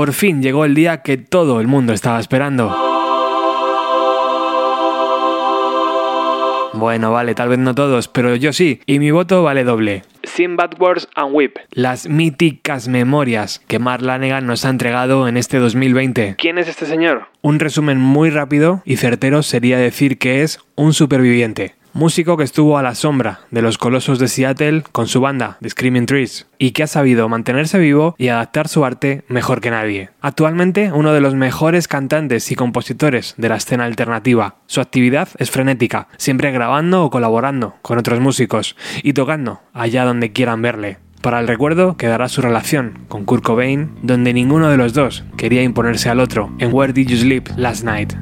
Por fin llegó el día que todo el mundo estaba esperando. Bueno, vale, tal vez no todos, pero yo sí, y mi voto vale doble. Bad Wars and Whip, las míticas memorias que Mark Lanegan nos ha entregado en este 2020. ¿Quién es este señor? Un resumen muy rápido y certero sería decir que es un superviviente músico que estuvo a la sombra de los colosos de Seattle con su banda, The Screaming Trees, y que ha sabido mantenerse vivo y adaptar su arte mejor que nadie. Actualmente uno de los mejores cantantes y compositores de la escena alternativa. Su actividad es frenética, siempre grabando o colaborando con otros músicos y tocando allá donde quieran verle. Para el recuerdo quedará su relación con Kurt Cobain, donde ninguno de los dos quería imponerse al otro en Where Did You Sleep Last Night.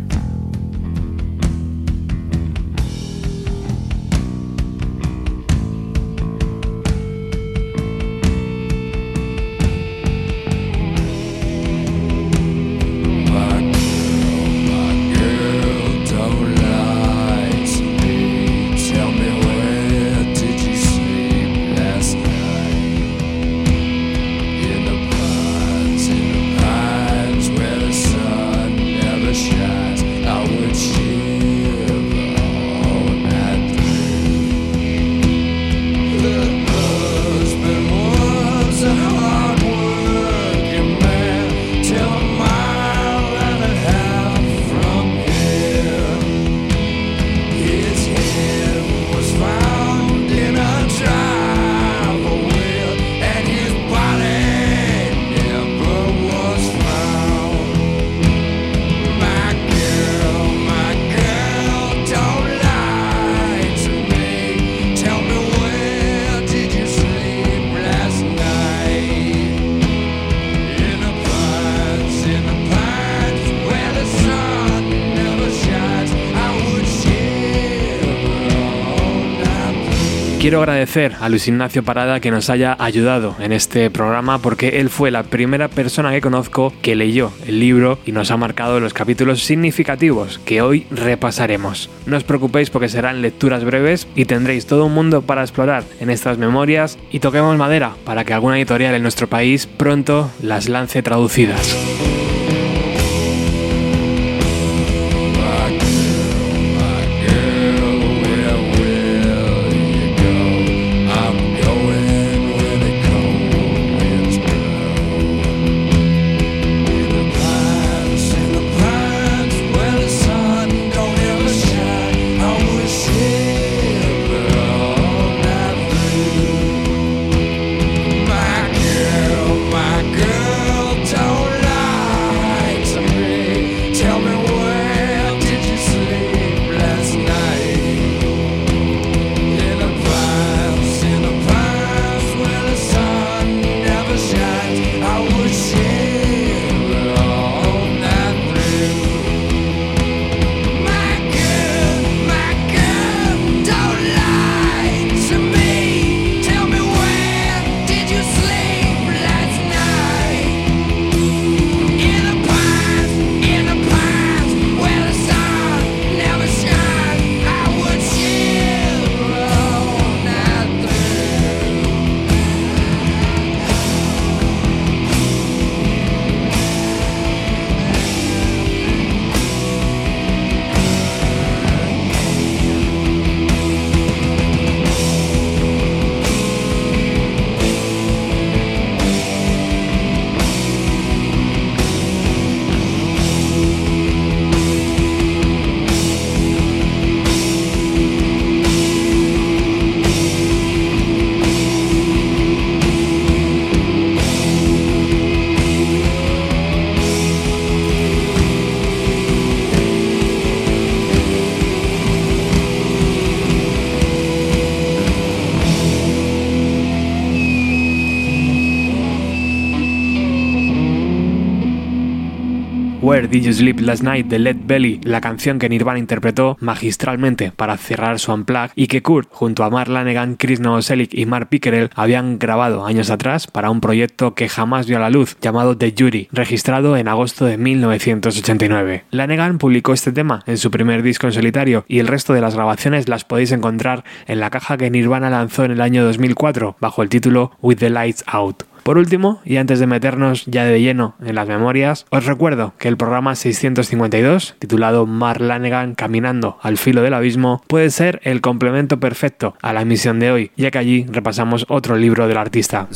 A Luis Ignacio Parada que nos haya ayudado en este programa porque él fue la primera persona que conozco que leyó el libro y nos ha marcado los capítulos significativos que hoy repasaremos. No os preocupéis porque serán lecturas breves y tendréis todo un mundo para explorar en estas memorias y toquemos madera para que alguna editorial en nuestro país pronto las lance traducidas. Did You Sleep Last Night de Led Belly, la canción que Nirvana interpretó magistralmente para cerrar su unplug y que Kurt, junto a Mark Lanegan, Chris Novoselic y Mark Pickerel, habían grabado años atrás para un proyecto que jamás vio a la luz, llamado The Jury, registrado en agosto de 1989. Lanegan publicó este tema en su primer disco en solitario y el resto de las grabaciones las podéis encontrar en la caja que Nirvana lanzó en el año 2004 bajo el título With the Lights Out. Por último, y antes de meternos ya de lleno en las memorias, os recuerdo que el programa 652, titulado Mar Lanegan Caminando al filo del abismo, puede ser el complemento perfecto a la emisión de hoy, ya que allí repasamos otro libro del artista.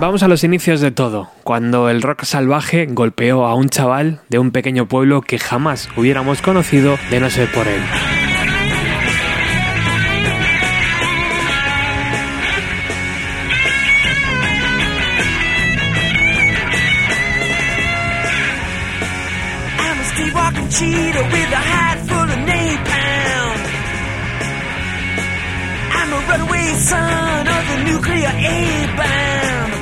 Vamos a los inicios de todo, cuando el rock salvaje golpeó a un chaval de un pequeño pueblo que jamás hubiéramos conocido de no ser por él.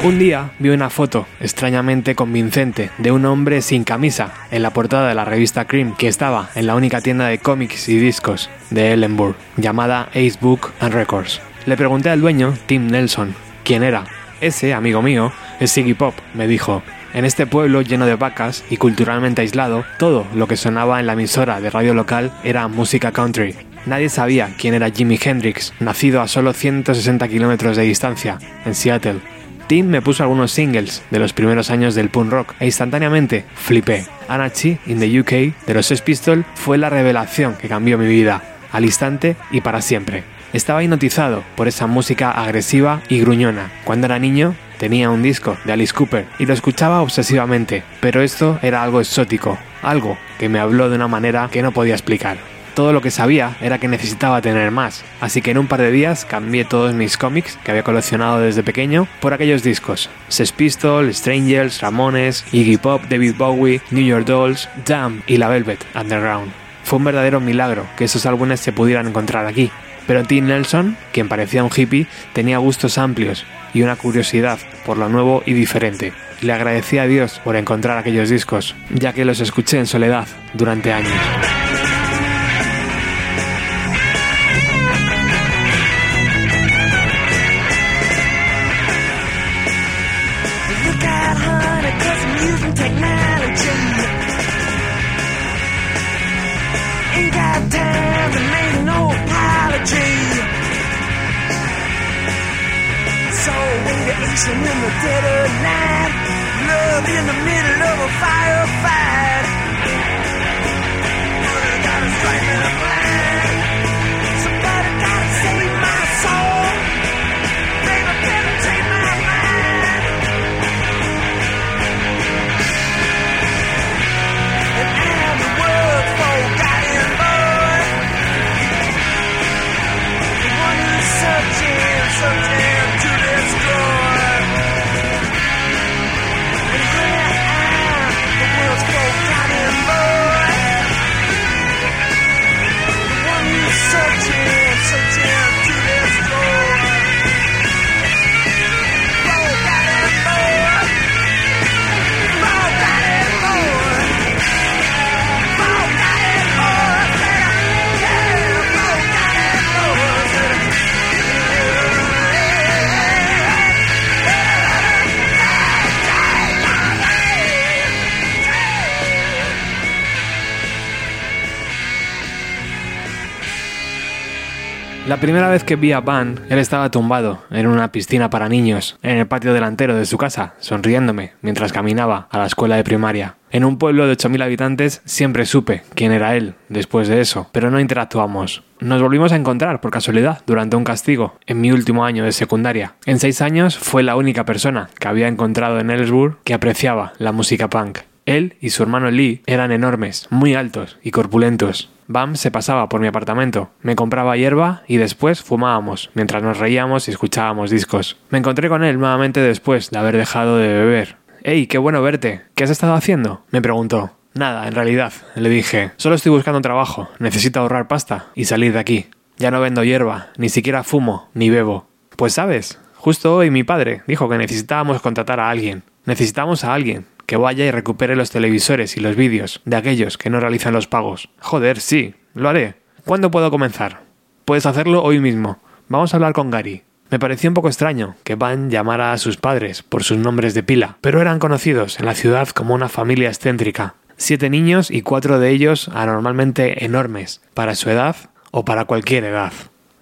Un día vi una foto extrañamente convincente de un hombre sin camisa en la portada de la revista Cream que estaba en la única tienda de cómics y discos de Ellenburg llamada Ace Book and Records. Le pregunté al dueño, Tim Nelson, quién era. Ese, amigo mío, es Siggy Pop, me dijo. En este pueblo lleno de vacas y culturalmente aislado, todo lo que sonaba en la emisora de radio local era música country. Nadie sabía quién era Jimi Hendrix, nacido a solo 160 kilómetros de distancia, en Seattle. Tim me puso algunos singles de los primeros años del punk rock e instantáneamente flipé. Anarchy in the UK de los Sex Pistols fue la revelación que cambió mi vida, al instante y para siempre. Estaba hipnotizado por esa música agresiva y gruñona. Cuando era niño tenía un disco de Alice Cooper y lo escuchaba obsesivamente, pero esto era algo exótico, algo que me habló de una manera que no podía explicar. Todo lo que sabía era que necesitaba tener más, así que en un par de días cambié todos mis cómics que había coleccionado desde pequeño por aquellos discos: Sex Pistols, Strangers, Ramones, Iggy Pop, David Bowie, New York Dolls, Jam y La Velvet Underground. Fue un verdadero milagro que esos álbumes se pudieran encontrar aquí, pero Tim Nelson, quien parecía un hippie, tenía gustos amplios y una curiosidad por lo nuevo y diferente. Le agradecí a Dios por encontrar aquellos discos, ya que los escuché en soledad durante años. Dancing in the dead of night. Love in the middle of a firefight. Gotta strike me blind. Somebody gotta save my soul. Penetrate my mind. And the one who's searching La primera vez que vi a Van, él estaba tumbado en una piscina para niños, en el patio delantero de su casa, sonriéndome mientras caminaba a la escuela de primaria. En un pueblo de 8.000 habitantes siempre supe quién era él después de eso, pero no interactuamos. Nos volvimos a encontrar por casualidad durante un castigo en mi último año de secundaria. En seis años fue la única persona que había encontrado en Ellsworth que apreciaba la música punk. Él y su hermano Lee eran enormes, muy altos y corpulentos. Bam se pasaba por mi apartamento, me compraba hierba y después fumábamos, mientras nos reíamos y escuchábamos discos. Me encontré con él nuevamente después de haber dejado de beber. ¡Ey, qué bueno verte! ¿Qué has estado haciendo? me preguntó. Nada, en realidad, le dije. Solo estoy buscando trabajo, necesito ahorrar pasta y salir de aquí. Ya no vendo hierba, ni siquiera fumo, ni bebo. Pues sabes, justo hoy mi padre dijo que necesitábamos contratar a alguien. Necesitamos a alguien que vaya y recupere los televisores y los vídeos de aquellos que no realizan los pagos. Joder, sí, lo haré. ¿Cuándo puedo comenzar? Puedes hacerlo hoy mismo. Vamos a hablar con Gary. Me pareció un poco extraño que Van llamara a sus padres por sus nombres de pila, pero eran conocidos en la ciudad como una familia excéntrica. Siete niños y cuatro de ellos anormalmente enormes, para su edad o para cualquier edad.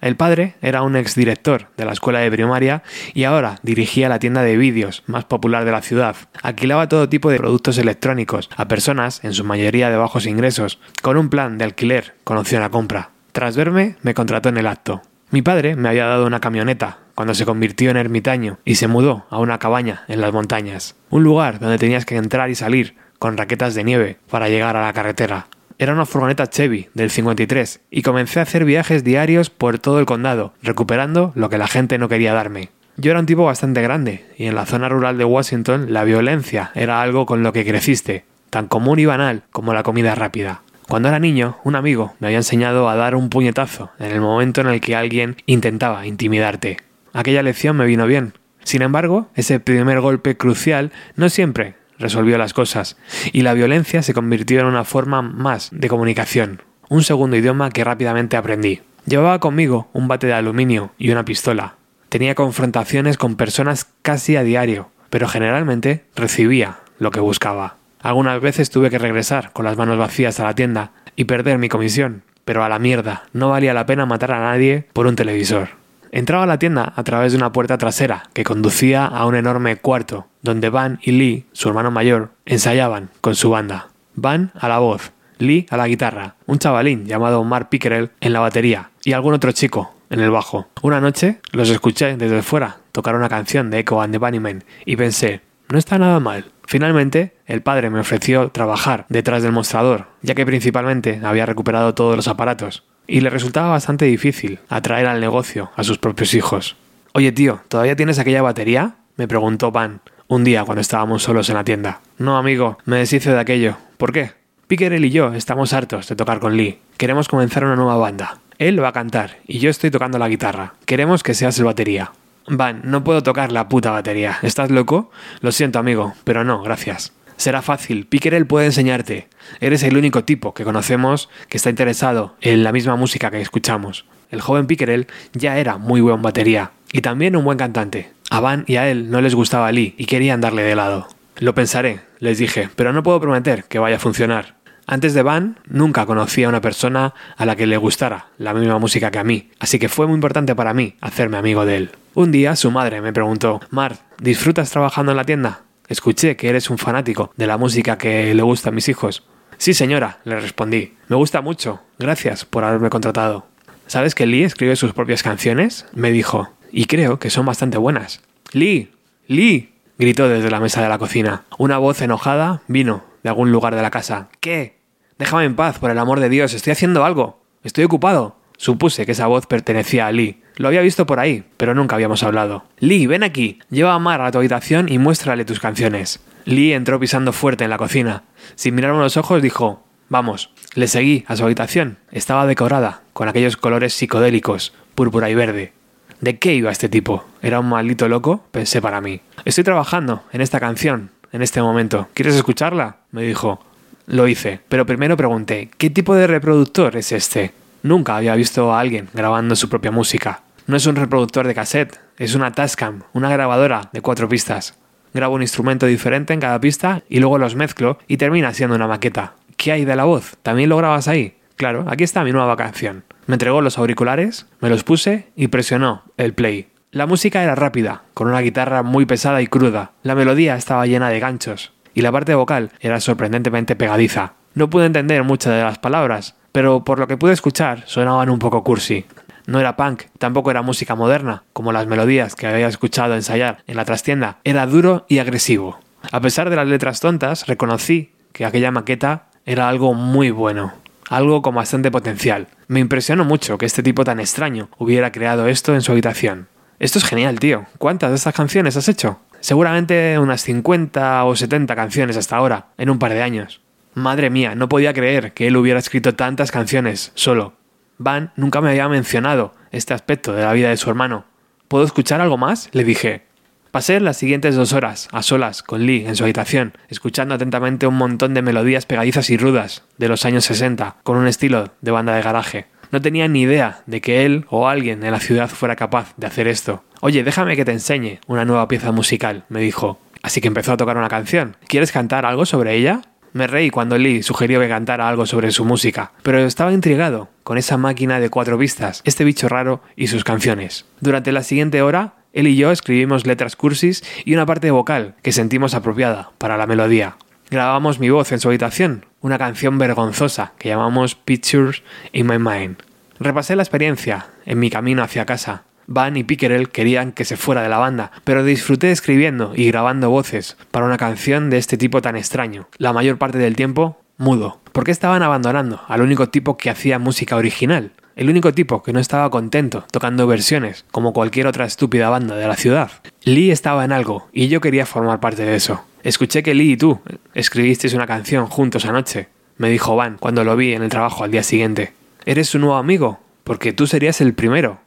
El padre era un exdirector de la escuela de primaria y ahora dirigía la tienda de vídeos más popular de la ciudad. Alquilaba todo tipo de productos electrónicos a personas, en su mayoría de bajos ingresos, con un plan de alquiler con opción a compra. Tras verme, me contrató en el acto. Mi padre me había dado una camioneta cuando se convirtió en ermitaño y se mudó a una cabaña en las montañas, un lugar donde tenías que entrar y salir con raquetas de nieve para llegar a la carretera. Era una furgoneta Chevy del 53 y comencé a hacer viajes diarios por todo el condado, recuperando lo que la gente no quería darme. Yo era un tipo bastante grande y en la zona rural de Washington la violencia era algo con lo que creciste, tan común y banal como la comida rápida. Cuando era niño, un amigo me había enseñado a dar un puñetazo en el momento en el que alguien intentaba intimidarte. Aquella lección me vino bien. Sin embargo, ese primer golpe crucial no siempre resolvió las cosas, y la violencia se convirtió en una forma más de comunicación, un segundo idioma que rápidamente aprendí. Llevaba conmigo un bate de aluminio y una pistola. Tenía confrontaciones con personas casi a diario, pero generalmente recibía lo que buscaba. Algunas veces tuve que regresar con las manos vacías a la tienda y perder mi comisión, pero a la mierda, no valía la pena matar a nadie por un televisor. Entraba a la tienda a través de una puerta trasera que conducía a un enorme cuarto, donde Van y Lee, su hermano mayor, ensayaban con su banda. Van a la voz, Lee a la guitarra, un chavalín llamado Mark Pickerel en la batería y algún otro chico en el bajo. Una noche los escuché desde fuera tocar una canción de Echo and the Bunnymen y pensé, no está nada mal. Finalmente, el padre me ofreció trabajar detrás del mostrador, ya que principalmente había recuperado todos los aparatos, y le resultaba bastante difícil atraer al negocio a sus propios hijos. Oye tío, ¿todavía tienes aquella batería? me preguntó Van un día cuando estábamos solos en la tienda. No, amigo, me deshice de aquello. ¿Por qué? Pickerel y yo estamos hartos de tocar con Lee. Queremos comenzar una nueva banda. Él va a cantar y yo estoy tocando la guitarra. Queremos que seas el batería. Van, no puedo tocar la puta batería. ¿Estás loco? Lo siento, amigo, pero no, gracias. Será fácil, Pickerel puede enseñarte. Eres el único tipo que conocemos que está interesado en la misma música que escuchamos. El joven Pickerel ya era muy buen batería y también un buen cantante. A Van y a él no les gustaba Lee y querían darle de lado. Lo pensaré, les dije, pero no puedo prometer que vaya a funcionar. Antes de Van, nunca conocí a una persona a la que le gustara la misma música que a mí, así que fue muy importante para mí hacerme amigo de él. Un día su madre me preguntó, Mar, ¿disfrutas trabajando en la tienda? Escuché que eres un fanático de la música que le gusta a mis hijos. Sí, señora, le respondí. Me gusta mucho. Gracias por haberme contratado. ¿Sabes que Lee escribe sus propias canciones? me dijo. Y creo que son bastante buenas. Lee. Lee. gritó desde la mesa de la cocina. Una voz enojada vino de algún lugar de la casa. ¿Qué? Déjame en paz, por el amor de Dios. Estoy haciendo algo. Estoy ocupado. Supuse que esa voz pertenecía a Lee. Lo había visto por ahí, pero nunca habíamos hablado. Lee, ven aquí. Lleva a Mar a tu habitación y muéstrale tus canciones. Lee entró pisando fuerte en la cocina. Sin mirarme los ojos, dijo Vamos. Le seguí a su habitación. Estaba decorada, con aquellos colores psicodélicos, púrpura y verde. ¿De qué iba este tipo? ¿Era un maldito loco? Pensé para mí. Estoy trabajando en esta canción, en este momento. ¿Quieres escucharla? me dijo. Lo hice, pero primero pregunté, ¿qué tipo de reproductor es este? Nunca había visto a alguien grabando su propia música. No es un reproductor de cassette, es una Tascam, una grabadora de cuatro pistas. Grabo un instrumento diferente en cada pista y luego los mezclo y termina siendo una maqueta. ¿Qué hay de la voz? ¿También lo grabas ahí? Claro, aquí está mi nueva canción. Me entregó los auriculares, me los puse y presionó el play. La música era rápida, con una guitarra muy pesada y cruda. La melodía estaba llena de ganchos y la parte vocal era sorprendentemente pegadiza. No pude entender muchas de las palabras, pero por lo que pude escuchar sonaban un poco cursi. No era punk, tampoco era música moderna, como las melodías que había escuchado ensayar en la trastienda. Era duro y agresivo. A pesar de las letras tontas, reconocí que aquella maqueta era algo muy bueno, algo con bastante potencial. Me impresionó mucho que este tipo tan extraño hubiera creado esto en su habitación. Esto es genial, tío. ¿Cuántas de estas canciones has hecho? Seguramente unas 50 o 70 canciones hasta ahora, en un par de años. Madre mía, no podía creer que él hubiera escrito tantas canciones solo. Van nunca me había mencionado este aspecto de la vida de su hermano. ¿Puedo escuchar algo más? le dije. Pasé las siguientes dos horas, a solas, con Lee, en su habitación, escuchando atentamente un montón de melodías pegadizas y rudas de los años 60, con un estilo de banda de garaje. No tenía ni idea de que él o alguien en la ciudad fuera capaz de hacer esto. Oye, déjame que te enseñe una nueva pieza musical, me dijo. Así que empezó a tocar una canción. ¿Quieres cantar algo sobre ella? Me reí cuando Lee sugirió que cantara algo sobre su música, pero estaba intrigado con esa máquina de cuatro vistas, este bicho raro y sus canciones. Durante la siguiente hora, él y yo escribimos letras cursis y una parte vocal que sentimos apropiada para la melodía. Grabamos mi voz en su habitación, una canción vergonzosa que llamamos Pictures in My Mind. Repasé la experiencia en mi camino hacia casa. Van y Pickerel querían que se fuera de la banda, pero disfruté escribiendo y grabando voces para una canción de este tipo tan extraño. La mayor parte del tiempo, mudo. ¿Por qué estaban abandonando al único tipo que hacía música original? El único tipo que no estaba contento tocando versiones, como cualquier otra estúpida banda de la ciudad. Lee estaba en algo, y yo quería formar parte de eso. Escuché que Lee y tú escribisteis una canción juntos anoche, me dijo Van cuando lo vi en el trabajo al día siguiente. ¿Eres su nuevo amigo? Porque tú serías el primero.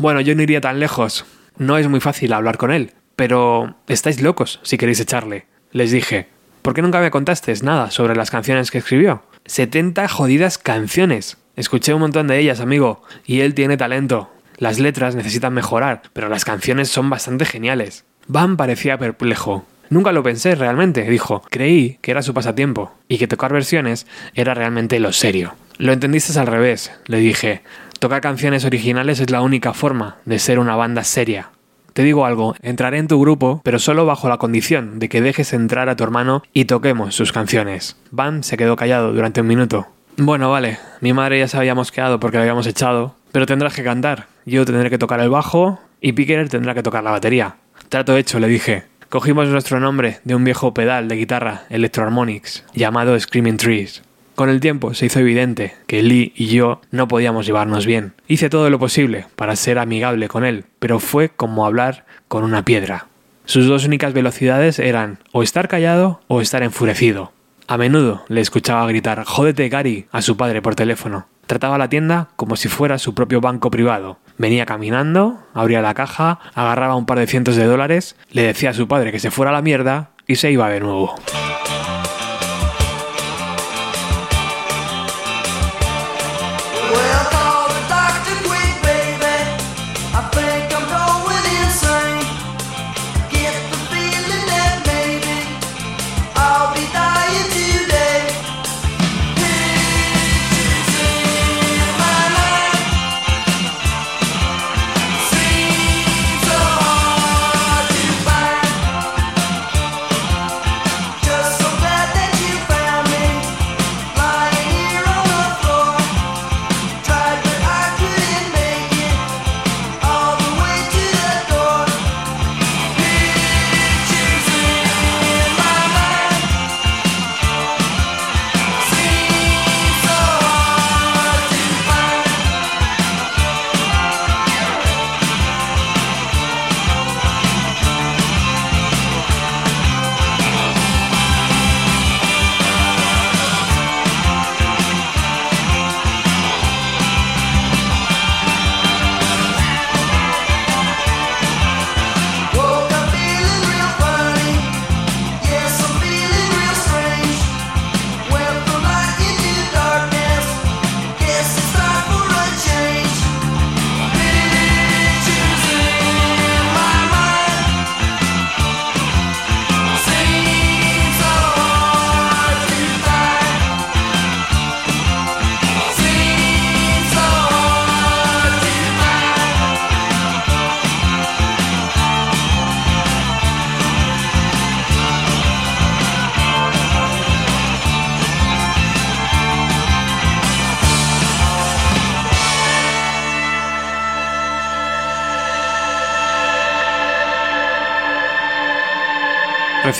Bueno, yo no iría tan lejos. No es muy fácil hablar con él, pero estáis locos si queréis echarle. Les dije, ¿por qué nunca me contasteis nada sobre las canciones que escribió? 70 jodidas canciones. Escuché un montón de ellas, amigo, y él tiene talento. Las letras necesitan mejorar, pero las canciones son bastante geniales. Van parecía perplejo. Nunca lo pensé realmente, dijo. Creí que era su pasatiempo y que tocar versiones era realmente lo serio. Lo entendiste al revés, le dije. Tocar canciones originales es la única forma de ser una banda seria. Te digo algo, entraré en tu grupo, pero solo bajo la condición de que dejes entrar a tu hermano y toquemos sus canciones. Van se quedó callado durante un minuto. Bueno, vale, mi madre ya se había mosqueado porque la habíamos echado, pero tendrás que cantar. Yo tendré que tocar el bajo y Picker tendrá que tocar la batería. Trato hecho, le dije. Cogimos nuestro nombre de un viejo pedal de guitarra Electroharmonics llamado Screaming Trees. Con el tiempo se hizo evidente que Lee y yo no podíamos llevarnos bien. Hice todo lo posible para ser amigable con él, pero fue como hablar con una piedra. Sus dos únicas velocidades eran o estar callado o estar enfurecido. A menudo le escuchaba gritar Jódete Gary a su padre por teléfono. Trataba la tienda como si fuera su propio banco privado. Venía caminando, abría la caja, agarraba un par de cientos de dólares, le decía a su padre que se fuera a la mierda y se iba de nuevo.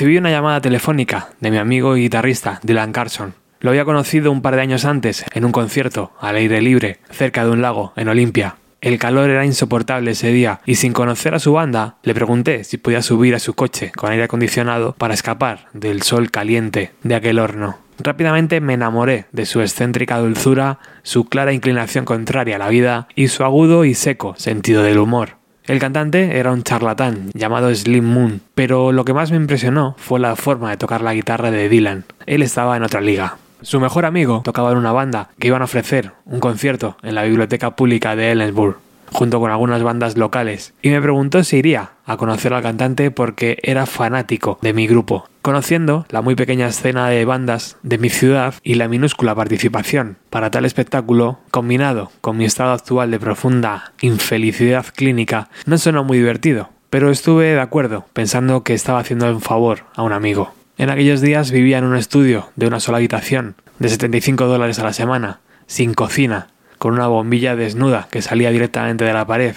Recibí una llamada telefónica de mi amigo y guitarrista Dylan Carson. Lo había conocido un par de años antes en un concierto al aire libre cerca de un lago en Olimpia. El calor era insoportable ese día y sin conocer a su banda le pregunté si podía subir a su coche con aire acondicionado para escapar del sol caliente de aquel horno. Rápidamente me enamoré de su excéntrica dulzura, su clara inclinación contraria a la vida y su agudo y seco sentido del humor. El cantante era un charlatán llamado Slim Moon, pero lo que más me impresionó fue la forma de tocar la guitarra de Dylan. Él estaba en otra liga. Su mejor amigo tocaba en una banda que iban a ofrecer un concierto en la biblioteca pública de Ellensburg, junto con algunas bandas locales, y me preguntó si iría a conocer al cantante porque era fanático de mi grupo. Conociendo la muy pequeña escena de bandas de mi ciudad y la minúscula participación para tal espectáculo, combinado con mi estado actual de profunda infelicidad clínica, no sonó muy divertido, pero estuve de acuerdo, pensando que estaba haciendo un favor a un amigo. En aquellos días vivía en un estudio de una sola habitación, de 75 dólares a la semana, sin cocina, con una bombilla desnuda que salía directamente de la pared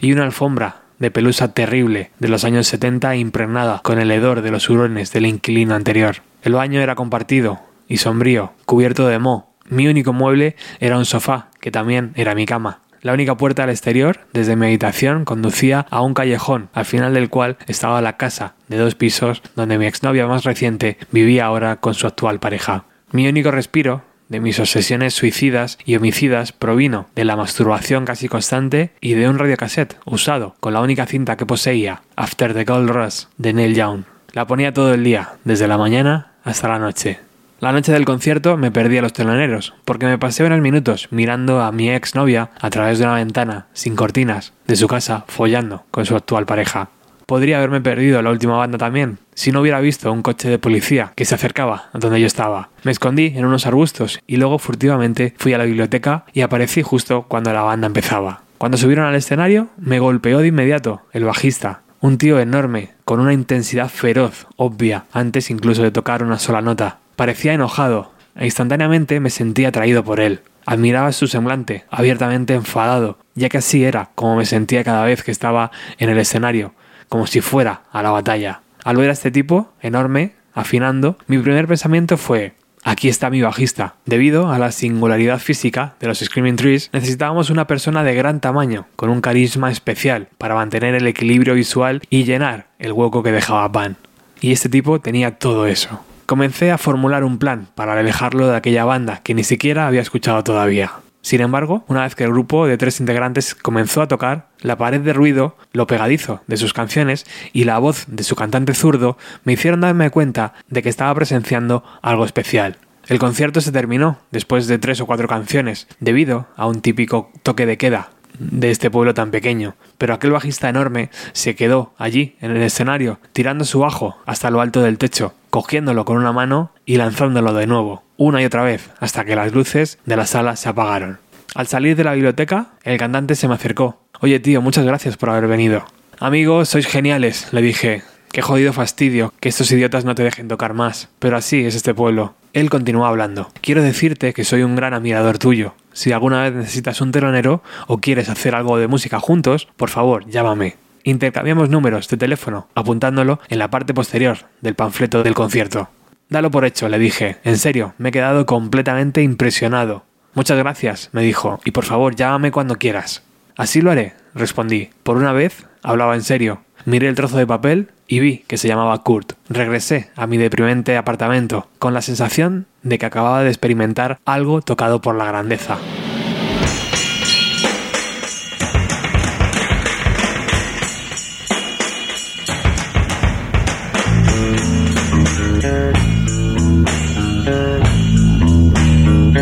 y una alfombra de pelusa terrible de los años 70 impregnada con el hedor de los hurones del inquilino anterior. El baño era compartido y sombrío, cubierto de moho. Mi único mueble era un sofá, que también era mi cama. La única puerta al exterior, desde mi habitación, conducía a un callejón, al final del cual estaba la casa de dos pisos donde mi exnovia más reciente vivía ahora con su actual pareja. Mi único respiro de mis obsesiones suicidas y homicidas provino de la masturbación casi constante y de un radiocassette usado con la única cinta que poseía, After the Gold Rush, de Neil Young. La ponía todo el día, desde la mañana hasta la noche. La noche del concierto me perdí a los teloneros, porque me pasé unos minutos mirando a mi ex novia a través de una ventana, sin cortinas, de su casa, follando con su actual pareja. Podría haberme perdido la última banda también, si no hubiera visto un coche de policía que se acercaba a donde yo estaba. Me escondí en unos arbustos y luego furtivamente fui a la biblioteca y aparecí justo cuando la banda empezaba. Cuando subieron al escenario, me golpeó de inmediato el bajista, un tío enorme, con una intensidad feroz, obvia, antes incluso de tocar una sola nota. Parecía enojado, e instantáneamente me sentí atraído por él. Admiraba su semblante, abiertamente enfadado, ya que así era como me sentía cada vez que estaba en el escenario, como si fuera a la batalla. Al ver a este tipo, enorme, afinando, mi primer pensamiento fue Aquí está mi bajista. Debido a la singularidad física de los Screaming Trees, necesitábamos una persona de gran tamaño, con un carisma especial, para mantener el equilibrio visual y llenar el hueco que dejaba Pan. Y este tipo tenía todo eso. Comencé a formular un plan para alejarlo de aquella banda que ni siquiera había escuchado todavía. Sin embargo, una vez que el grupo de tres integrantes comenzó a tocar, la pared de ruido, lo pegadizo de sus canciones y la voz de su cantante zurdo me hicieron darme cuenta de que estaba presenciando algo especial. El concierto se terminó después de tres o cuatro canciones, debido a un típico toque de queda de este pueblo tan pequeño, pero aquel bajista enorme se quedó allí, en el escenario, tirando su bajo hasta lo alto del techo, cogiéndolo con una mano y lanzándolo de nuevo, una y otra vez, hasta que las luces de la sala se apagaron. Al salir de la biblioteca, el cantante se me acercó. Oye tío, muchas gracias por haber venido. Amigos, sois geniales, le dije. Qué jodido fastidio que estos idiotas no te dejen tocar más. Pero así es este pueblo. Él continuó hablando. Quiero decirte que soy un gran admirador tuyo. Si alguna vez necesitas un telonero o quieres hacer algo de música juntos, por favor, llámame. Intercambiamos números de teléfono, apuntándolo en la parte posterior del panfleto del concierto. Dalo por hecho, le dije. En serio, me he quedado completamente impresionado. Muchas gracias, me dijo, y por favor llámame cuando quieras. Así lo haré, respondí. Por una vez, hablaba en serio. Miré el trozo de papel y vi que se llamaba Kurt. Regresé a mi deprimente apartamento con la sensación de que acababa de experimentar algo tocado por la grandeza.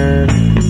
there.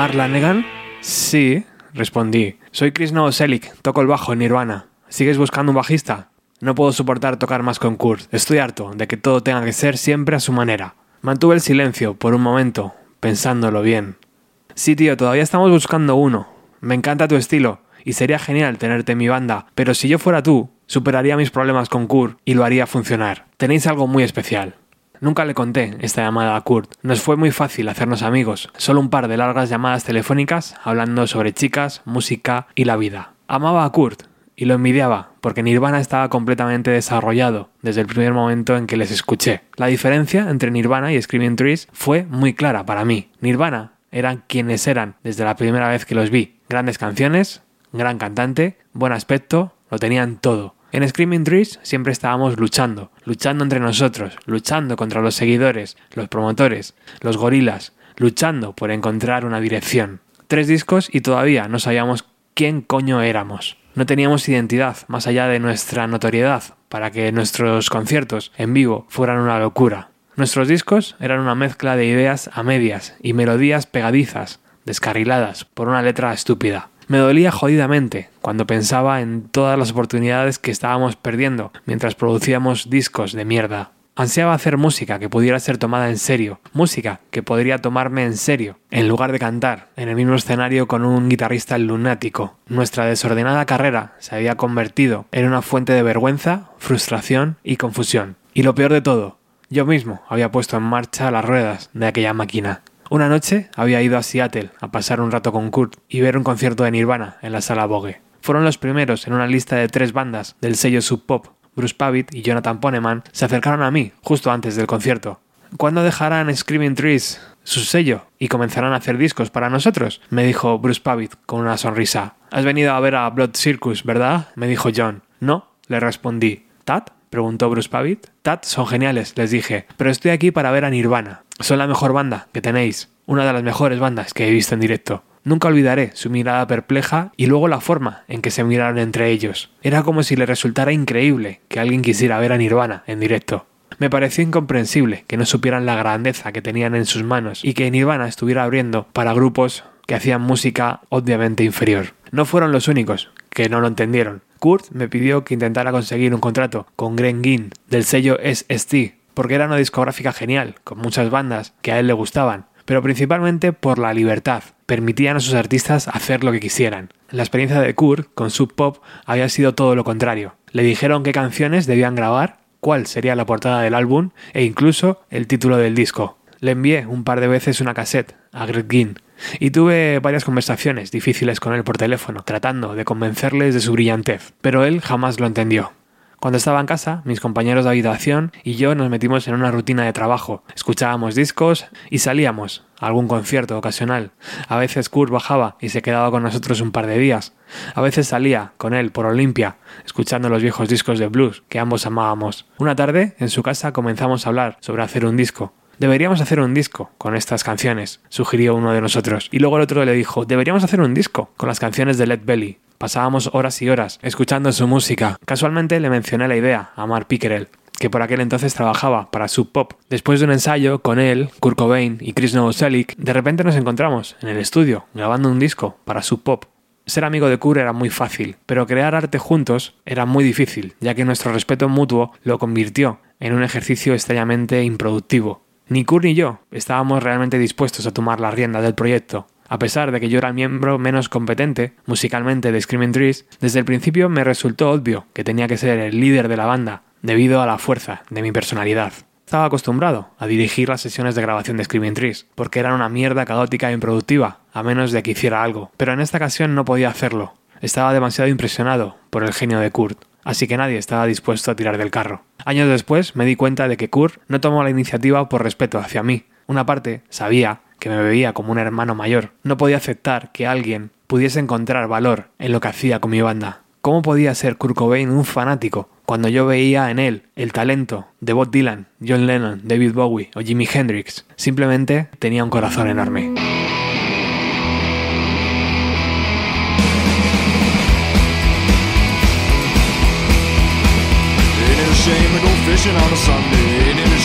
¿Marla Negan? Sí, respondí. Soy Chris Novoselic, toco el bajo en Nirvana. ¿Sigues buscando un bajista? No puedo soportar tocar más con Kurt. Estoy harto de que todo tenga que ser siempre a su manera. Mantuve el silencio por un momento, pensándolo bien. Sí, tío, todavía estamos buscando uno. Me encanta tu estilo, y sería genial tenerte en mi banda, pero si yo fuera tú, superaría mis problemas con Kurt y lo haría funcionar. Tenéis algo muy especial. Nunca le conté esta llamada a Kurt. Nos fue muy fácil hacernos amigos, solo un par de largas llamadas telefónicas hablando sobre chicas, música y la vida. Amaba a Kurt y lo envidiaba porque Nirvana estaba completamente desarrollado desde el primer momento en que les escuché. La diferencia entre Nirvana y Screaming Trees fue muy clara para mí. Nirvana eran quienes eran desde la primera vez que los vi. Grandes canciones, gran cantante, buen aspecto, lo tenían todo. En Screaming Trees siempre estábamos luchando, luchando entre nosotros, luchando contra los seguidores, los promotores, los gorilas, luchando por encontrar una dirección. Tres discos y todavía no sabíamos quién coño éramos. No teníamos identidad más allá de nuestra notoriedad para que nuestros conciertos en vivo fueran una locura. Nuestros discos eran una mezcla de ideas a medias y melodías pegadizas, descarriladas por una letra estúpida. Me dolía jodidamente cuando pensaba en todas las oportunidades que estábamos perdiendo mientras producíamos discos de mierda. Ansiaba hacer música que pudiera ser tomada en serio, música que podría tomarme en serio, en lugar de cantar en el mismo escenario con un guitarrista lunático. Nuestra desordenada carrera se había convertido en una fuente de vergüenza, frustración y confusión. Y lo peor de todo, yo mismo había puesto en marcha las ruedas de aquella máquina. Una noche había ido a Seattle a pasar un rato con Kurt y ver un concierto de Nirvana en la sala Vogue. Fueron los primeros en una lista de tres bandas del sello Sub Pop. Bruce Pavitt y Jonathan Poneman se acercaron a mí justo antes del concierto. ¿Cuándo dejarán Screaming Trees su sello y comenzarán a hacer discos para nosotros? me dijo Bruce Pavitt con una sonrisa. Has venido a ver a Blood Circus, ¿verdad? me dijo John. No, le respondí. ¿Tat? preguntó Bruce Pavitt. Tat son geniales, les dije, pero estoy aquí para ver a Nirvana. Son la mejor banda que tenéis, una de las mejores bandas que he visto en directo. Nunca olvidaré su mirada perpleja y luego la forma en que se miraron entre ellos. Era como si le resultara increíble que alguien quisiera ver a Nirvana en directo. Me pareció incomprensible que no supieran la grandeza que tenían en sus manos y que Nirvana estuviera abriendo para grupos que hacían música obviamente inferior. No fueron los únicos que no lo entendieron. Kurt me pidió que intentara conseguir un contrato con Gren Ginn del sello SST, porque era una discográfica genial, con muchas bandas que a él le gustaban, pero principalmente por la libertad. Permitían a sus artistas hacer lo que quisieran. La experiencia de Kurt con Sub Pop había sido todo lo contrario. Le dijeron qué canciones debían grabar cuál sería la portada del álbum e incluso el título del disco. Le envié un par de veces una cassette a Greg Ginn y tuve varias conversaciones difíciles con él por teléfono, tratando de convencerles de su brillantez, pero él jamás lo entendió. Cuando estaba en casa, mis compañeros de habitación y yo nos metimos en una rutina de trabajo. Escuchábamos discos y salíamos a algún concierto ocasional. A veces Kurt bajaba y se quedaba con nosotros un par de días. A veces salía con él por Olimpia, escuchando los viejos discos de blues que ambos amábamos. Una tarde, en su casa, comenzamos a hablar sobre hacer un disco. Deberíamos hacer un disco con estas canciones, sugirió uno de nosotros. Y luego el otro le dijo, deberíamos hacer un disco con las canciones de Led Belly. Pasábamos horas y horas escuchando su música. Casualmente le mencioné la idea a Mark Pickerel, que por aquel entonces trabajaba para Sub Pop. Después de un ensayo con él, Kurt Cobain y Chris Novoselic, de repente nos encontramos en el estudio grabando un disco para Sub Pop. Ser amigo de Kurt era muy fácil, pero crear arte juntos era muy difícil, ya que nuestro respeto mutuo lo convirtió en un ejercicio extrañamente improductivo. Ni Kurt ni yo estábamos realmente dispuestos a tomar la rienda del proyecto. A pesar de que yo era el miembro menos competente musicalmente de Screaming Trees, desde el principio me resultó obvio que tenía que ser el líder de la banda, debido a la fuerza de mi personalidad. Estaba acostumbrado a dirigir las sesiones de grabación de Screaming Trees, porque eran una mierda caótica e improductiva, a menos de que hiciera algo. Pero en esta ocasión no podía hacerlo. Estaba demasiado impresionado por el genio de Kurt así que nadie estaba dispuesto a tirar del carro. Años después me di cuenta de que Kurt no tomó la iniciativa por respeto hacia mí. Una parte sabía que me veía como un hermano mayor. No podía aceptar que alguien pudiese encontrar valor en lo que hacía con mi banda. ¿Cómo podía ser Kurt Cobain un fanático cuando yo veía en él el talento de Bob Dylan, John Lennon, David Bowie o Jimi Hendrix? Simplemente tenía un corazón enorme. Shame to go fishing on a Sunday?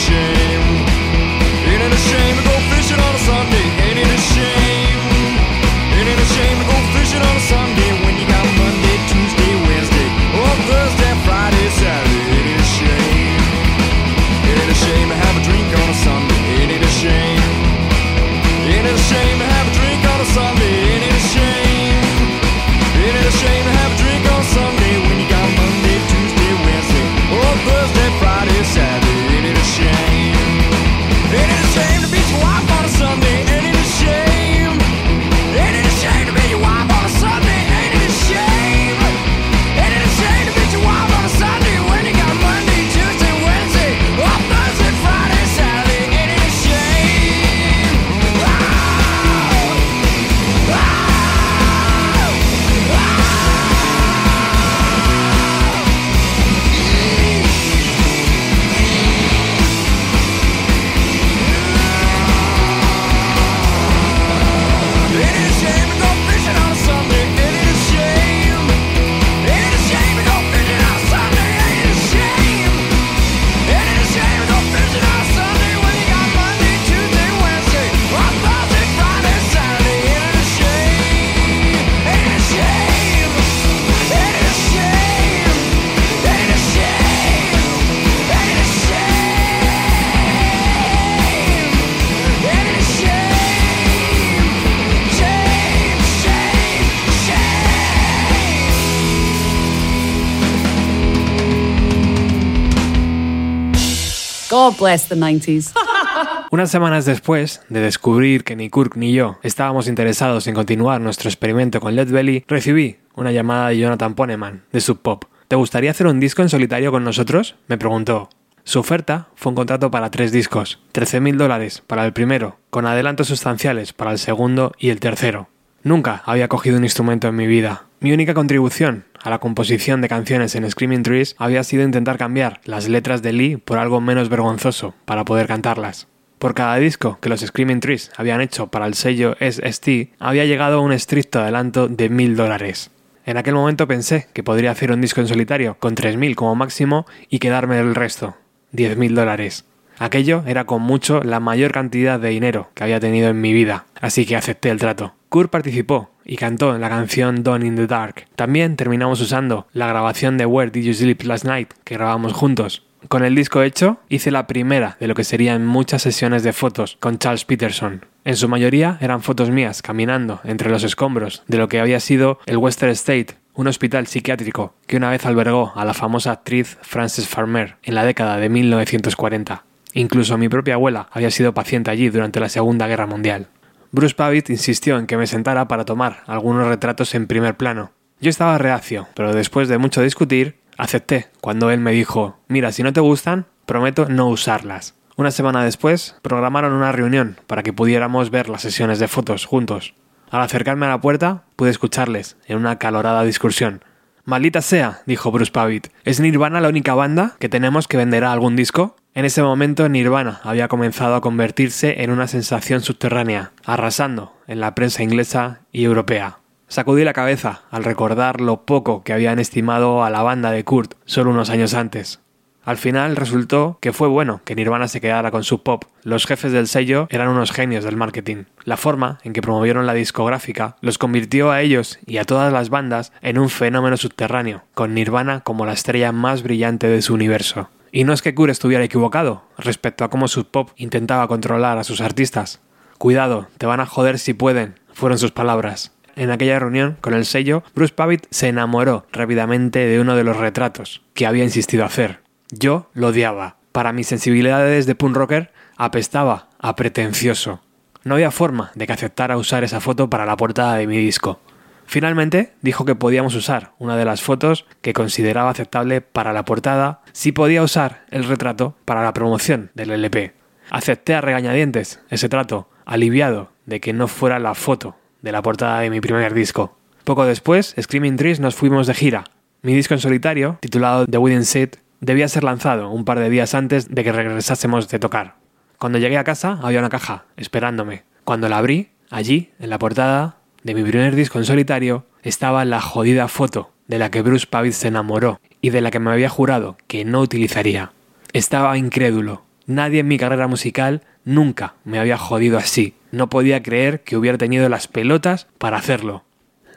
God bless the 90s. Unas semanas después de descubrir que ni Kirk ni yo estábamos interesados en continuar nuestro experimento con Led Belly, recibí una llamada de Jonathan Poneman, de Sub Pop. ¿Te gustaría hacer un disco en solitario con nosotros? Me preguntó. Su oferta fue un contrato para tres discos, 13.000 dólares para el primero, con adelantos sustanciales para el segundo y el tercero. Nunca había cogido un instrumento en mi vida. Mi única contribución a la composición de canciones en Screaming Trees había sido intentar cambiar las letras de Lee por algo menos vergonzoso para poder cantarlas. Por cada disco que los Screaming Trees habían hecho para el sello SST, había llegado un estricto adelanto de mil dólares. En aquel momento pensé que podría hacer un disco en solitario con 3.000 como máximo y quedarme el resto, 10.000 dólares. Aquello era con mucho la mayor cantidad de dinero que había tenido en mi vida, así que acepté el trato. Kurt participó y cantó en la canción Dawn in the Dark. También terminamos usando la grabación de Where Did You Sleep Last Night que grabamos juntos. Con el disco hecho, hice la primera de lo que serían muchas sesiones de fotos con Charles Peterson. En su mayoría eran fotos mías caminando entre los escombros de lo que había sido el Western State un hospital psiquiátrico que una vez albergó a la famosa actriz Frances Farmer en la década de 1940. Incluso mi propia abuela había sido paciente allí durante la Segunda Guerra Mundial. Bruce Pavitt insistió en que me sentara para tomar algunos retratos en primer plano. Yo estaba reacio, pero después de mucho discutir, acepté cuando él me dijo, mira, si no te gustan, prometo no usarlas. Una semana después, programaron una reunión para que pudiéramos ver las sesiones de fotos juntos. Al acercarme a la puerta, pude escucharles en una calorada discusión. Maldita sea, dijo Bruce Pavitt. ¿Es Nirvana la única banda que tenemos que venderá algún disco? En ese momento Nirvana había comenzado a convertirse en una sensación subterránea, arrasando en la prensa inglesa y europea. Sacudí la cabeza al recordar lo poco que habían estimado a la banda de Kurt solo unos años antes. Al final resultó que fue bueno que Nirvana se quedara con su pop. Los jefes del sello eran unos genios del marketing. La forma en que promovieron la discográfica los convirtió a ellos y a todas las bandas en un fenómeno subterráneo, con Nirvana como la estrella más brillante de su universo. Y no es que Kurt estuviera equivocado respecto a cómo Sub Pop intentaba controlar a sus artistas. Cuidado, te van a joder si pueden, fueron sus palabras. En aquella reunión con el sello, Bruce Pavitt se enamoró rápidamente de uno de los retratos que había insistido hacer. Yo lo odiaba. Para mis sensibilidades de punk rocker, apestaba a pretencioso. No había forma de que aceptara usar esa foto para la portada de mi disco. Finalmente dijo que podíamos usar una de las fotos que consideraba aceptable para la portada si podía usar el retrato para la promoción del LP. Acepté a regañadientes ese trato, aliviado de que no fuera la foto de la portada de mi primer disco. Poco después, Screaming Trees nos fuimos de gira. Mi disco en solitario, titulado The Within Sit, debía ser lanzado un par de días antes de que regresásemos de tocar. Cuando llegué a casa había una caja esperándome. Cuando la abrí, allí, en la portada de mi primer disco en solitario, estaba la jodida foto de la que Bruce Pavitt se enamoró y de la que me había jurado que no utilizaría. Estaba incrédulo. Nadie en mi carrera musical nunca me había jodido así. No podía creer que hubiera tenido las pelotas para hacerlo.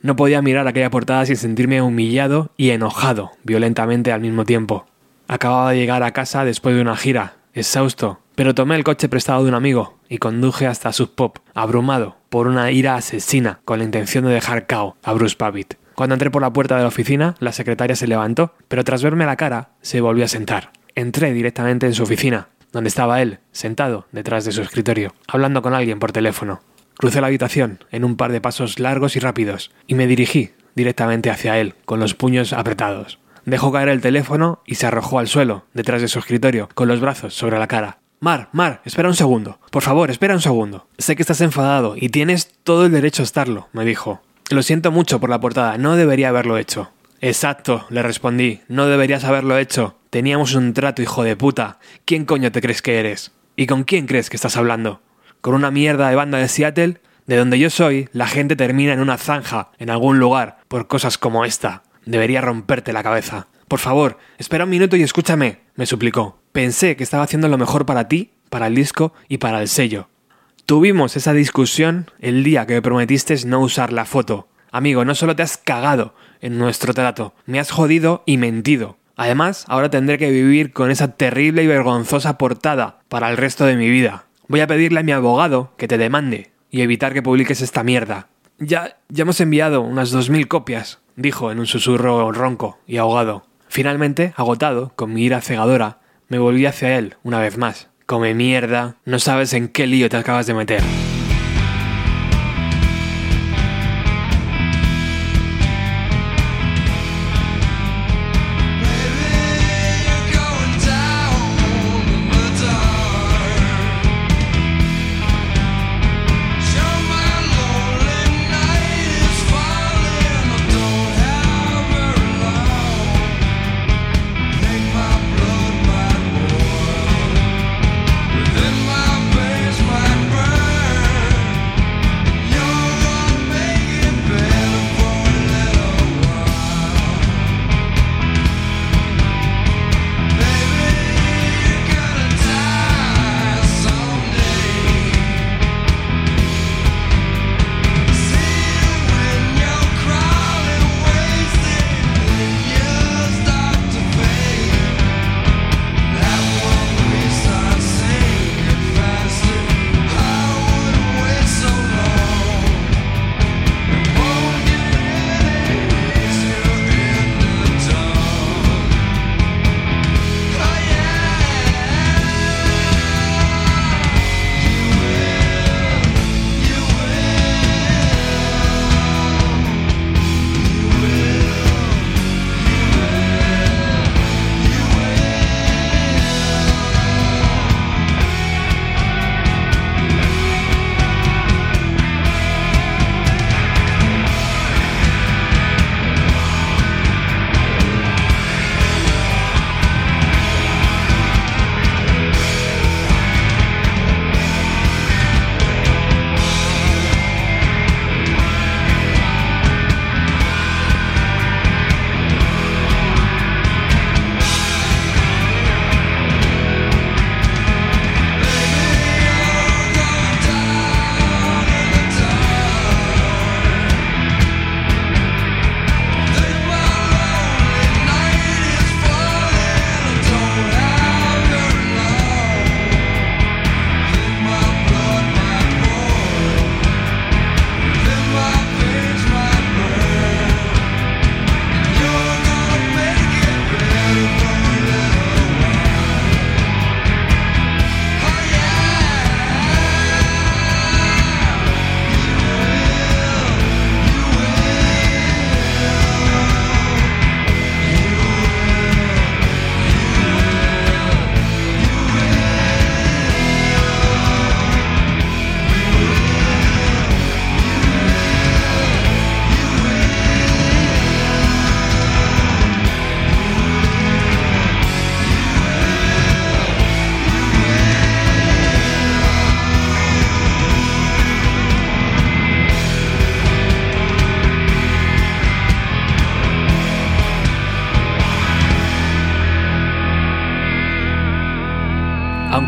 No podía mirar aquella portada sin sentirme humillado y enojado violentamente al mismo tiempo. Acababa de llegar a casa después de una gira, exhausto, pero tomé el coche prestado de un amigo y conduje hasta Sub Pop, abrumado por una ira asesina con la intención de dejar cao a Bruce Pavitt. Cuando entré por la puerta de la oficina, la secretaria se levantó, pero tras verme la cara, se volvió a sentar. Entré directamente en su oficina, donde estaba él, sentado detrás de su escritorio, hablando con alguien por teléfono. Crucé la habitación en un par de pasos largos y rápidos, y me dirigí directamente hacia él, con los puños apretados. Dejó caer el teléfono y se arrojó al suelo, detrás de su escritorio, con los brazos sobre la cara. Mar, Mar, espera un segundo. Por favor, espera un segundo. Sé que estás enfadado y tienes todo el derecho a estarlo, me dijo. Lo siento mucho por la portada, no debería haberlo hecho. Exacto, le respondí, no deberías haberlo hecho. Teníamos un trato, hijo de puta. ¿Quién coño te crees que eres? ¿Y con quién crees que estás hablando? ¿Con una mierda de banda de Seattle? De donde yo soy, la gente termina en una zanja, en algún lugar, por cosas como esta. Debería romperte la cabeza. Por favor, espera un minuto y escúchame, me suplicó. Pensé que estaba haciendo lo mejor para ti, para el disco y para el sello. Tuvimos esa discusión el día que me prometiste no usar la foto. Amigo, no solo te has cagado en nuestro trato, me has jodido y mentido. Además, ahora tendré que vivir con esa terrible y vergonzosa portada para el resto de mi vida. Voy a pedirle a mi abogado que te demande y evitar que publiques esta mierda. Ya, ya hemos enviado unas dos mil copias dijo en un susurro ronco y ahogado. Finalmente, agotado, con mi ira cegadora, me volví hacia él una vez más. Come mierda, no sabes en qué lío te acabas de meter.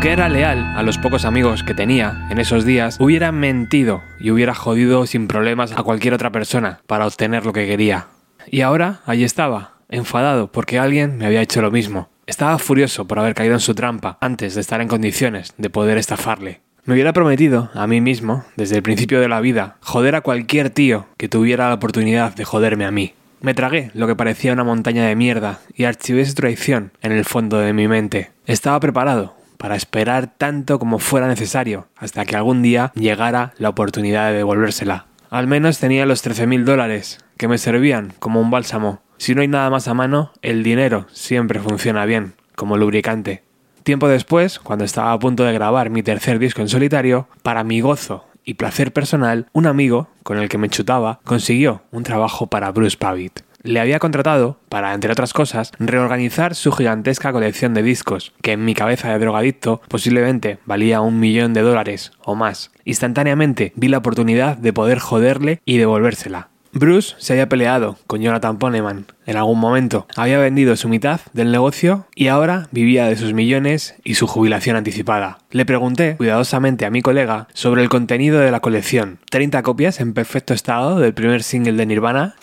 Aunque era leal a los pocos amigos que tenía en esos días, hubiera mentido y hubiera jodido sin problemas a cualquier otra persona para obtener lo que quería. Y ahora allí estaba, enfadado porque alguien me había hecho lo mismo. Estaba furioso por haber caído en su trampa antes de estar en condiciones de poder estafarle. Me hubiera prometido a mí mismo, desde el principio de la vida, joder a cualquier tío que tuviera la oportunidad de joderme a mí. Me tragué lo que parecía una montaña de mierda y archivé su traición en el fondo de mi mente. Estaba preparado para esperar tanto como fuera necesario hasta que algún día llegara la oportunidad de devolvérsela. Al menos tenía los 13.000 dólares, que me servían como un bálsamo. Si no hay nada más a mano, el dinero siempre funciona bien, como lubricante. Tiempo después, cuando estaba a punto de grabar mi tercer disco en solitario, para mi gozo y placer personal, un amigo, con el que me chutaba, consiguió un trabajo para Bruce Pavitt. Le había contratado para, entre otras cosas, reorganizar su gigantesca colección de discos, que en mi cabeza de drogadicto posiblemente valía un millón de dólares o más. Instantáneamente vi la oportunidad de poder joderle y devolvérsela. Bruce se había peleado con Jonathan Poneman en algún momento, había vendido su mitad del negocio y ahora vivía de sus millones y su jubilación anticipada. Le pregunté cuidadosamente a mi colega sobre el contenido de la colección. 30 copias en perfecto estado del primer single de Nirvana,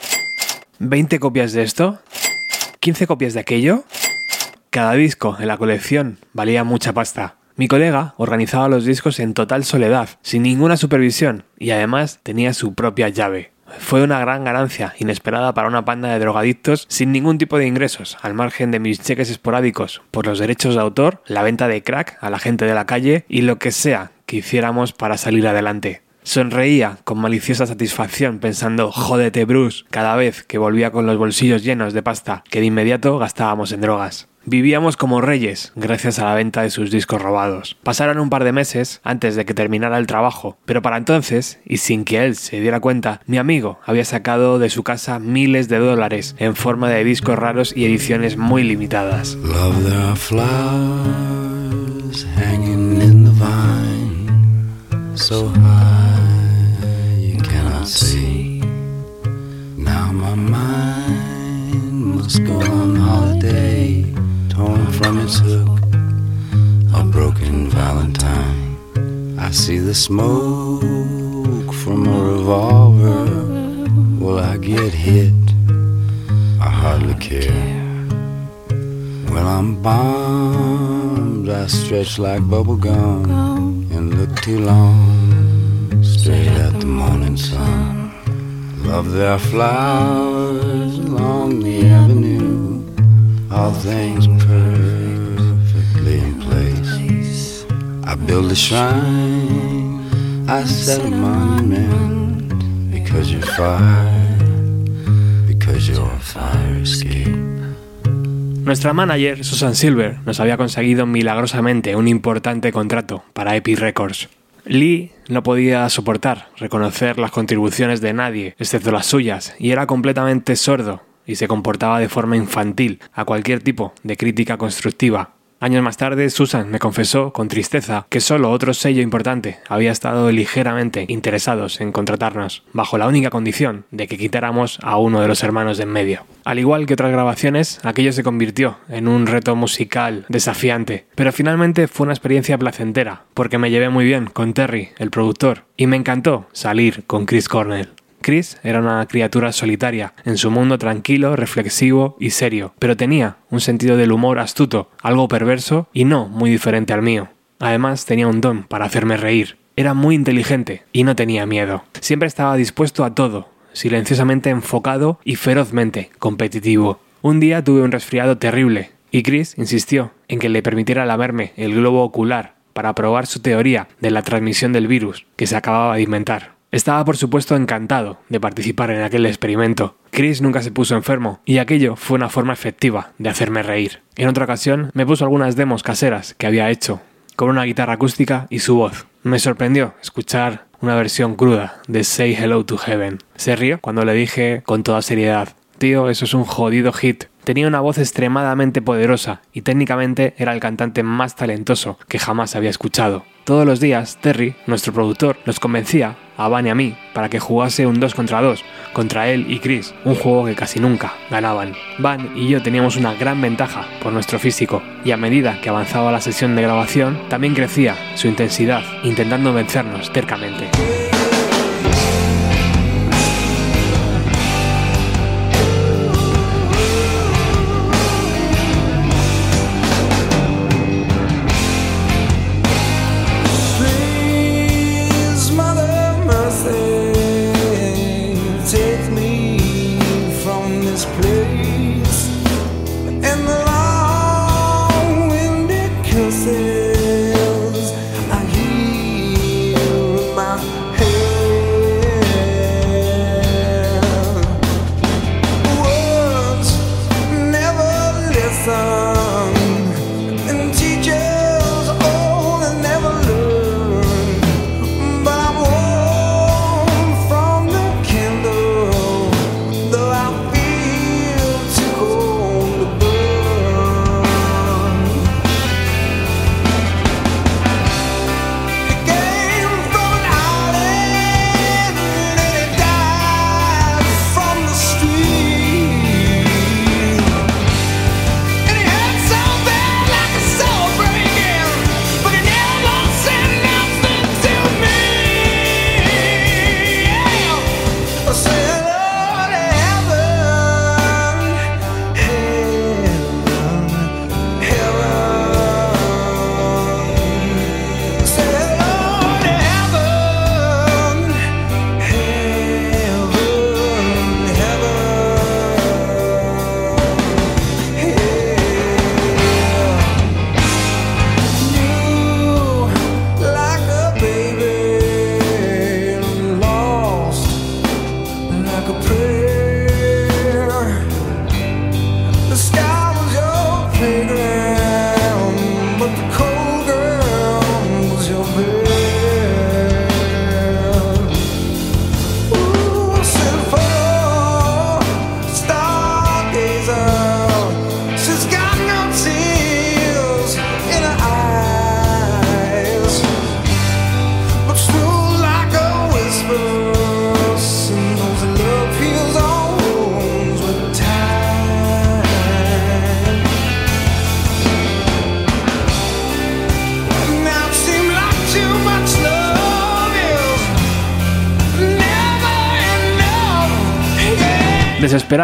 20 copias de esto, 15 copias de aquello. Cada disco en la colección valía mucha pasta. Mi colega organizaba los discos en total soledad, sin ninguna supervisión, y además tenía su propia llave. Fue una gran ganancia inesperada para una panda de drogadictos sin ningún tipo de ingresos, al margen de mis cheques esporádicos por los derechos de autor, la venta de crack a la gente de la calle y lo que sea que hiciéramos para salir adelante. Sonreía con maliciosa satisfacción pensando jódete Bruce cada vez que volvía con los bolsillos llenos de pasta que de inmediato gastábamos en drogas. Vivíamos como reyes gracias a la venta de sus discos robados. Pasaron un par de meses antes de que terminara el trabajo, pero para entonces, y sin que él se diera cuenta, mi amigo había sacado de su casa miles de dólares en forma de discos raros y ediciones muy limitadas. Love, in the vine, must go on holiday, torn from its hook, a broken valentine. I see the smoke from a revolver. Will I get hit? I hardly care. When I'm bombed, I stretch like bubble gum and look too long straight at the morning sun. Love, their flowers along the avenue, all things perfectly in place. I build a shrine, I set a monument because you're fire, because you're a fire escape. Nuestra manager, Susan Silver, nos había conseguido milagrosamente un importante contrato para Epic Records. Lee no podía soportar reconocer las contribuciones de nadie, excepto las suyas, y era completamente sordo y se comportaba de forma infantil a cualquier tipo de crítica constructiva. Años más tarde, Susan me confesó con tristeza que solo otro sello importante había estado ligeramente interesados en contratarnos, bajo la única condición de que quitáramos a uno de los hermanos de en medio. Al igual que otras grabaciones, aquello se convirtió en un reto musical desafiante, pero finalmente fue una experiencia placentera, porque me llevé muy bien con Terry, el productor, y me encantó salir con Chris Cornell. Chris era una criatura solitaria, en su mundo tranquilo, reflexivo y serio, pero tenía un sentido del humor astuto, algo perverso y no muy diferente al mío. Además tenía un don para hacerme reír. Era muy inteligente y no tenía miedo. Siempre estaba dispuesto a todo, silenciosamente enfocado y ferozmente competitivo. Un día tuve un resfriado terrible y Chris insistió en que le permitiera lamerme el globo ocular para probar su teoría de la transmisión del virus que se acababa de inventar. Estaba por supuesto encantado de participar en aquel experimento. Chris nunca se puso enfermo y aquello fue una forma efectiva de hacerme reír. En otra ocasión me puso algunas demos caseras que había hecho, con una guitarra acústica y su voz. Me sorprendió escuchar una versión cruda de Say Hello to Heaven. Se rió cuando le dije con toda seriedad, tío, eso es un jodido hit. Tenía una voz extremadamente poderosa y técnicamente era el cantante más talentoso que jamás había escuchado. Todos los días, Terry, nuestro productor, nos convencía a Van y a mí para que jugase un 2 contra 2 contra él y Chris, un juego que casi nunca ganaban. Van y yo teníamos una gran ventaja por nuestro físico y a medida que avanzaba la sesión de grabación también crecía su intensidad intentando vencernos tercamente.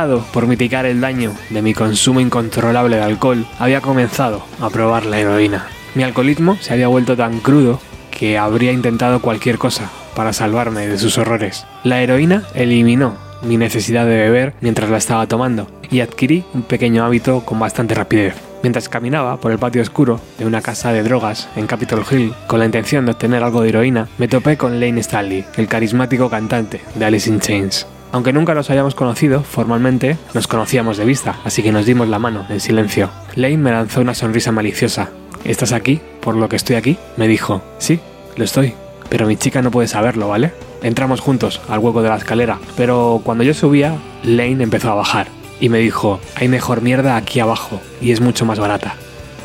Por mitigar el daño de mi consumo incontrolable de alcohol, había comenzado a probar la heroína. Mi alcoholismo se había vuelto tan crudo que habría intentado cualquier cosa para salvarme de sus horrores. La heroína eliminó mi necesidad de beber mientras la estaba tomando y adquirí un pequeño hábito con bastante rapidez. Mientras caminaba por el patio oscuro de una casa de drogas en Capitol Hill con la intención de obtener algo de heroína, me topé con Lane Stanley, el carismático cantante de Alice in Chains. Aunque nunca nos hayamos conocido formalmente, nos conocíamos de vista, así que nos dimos la mano en silencio. Lane me lanzó una sonrisa maliciosa. ¿Estás aquí por lo que estoy aquí? Me dijo. Sí, lo estoy. Pero mi chica no puede saberlo, ¿vale? Entramos juntos al hueco de la escalera, pero cuando yo subía, Lane empezó a bajar y me dijo, hay mejor mierda aquí abajo y es mucho más barata.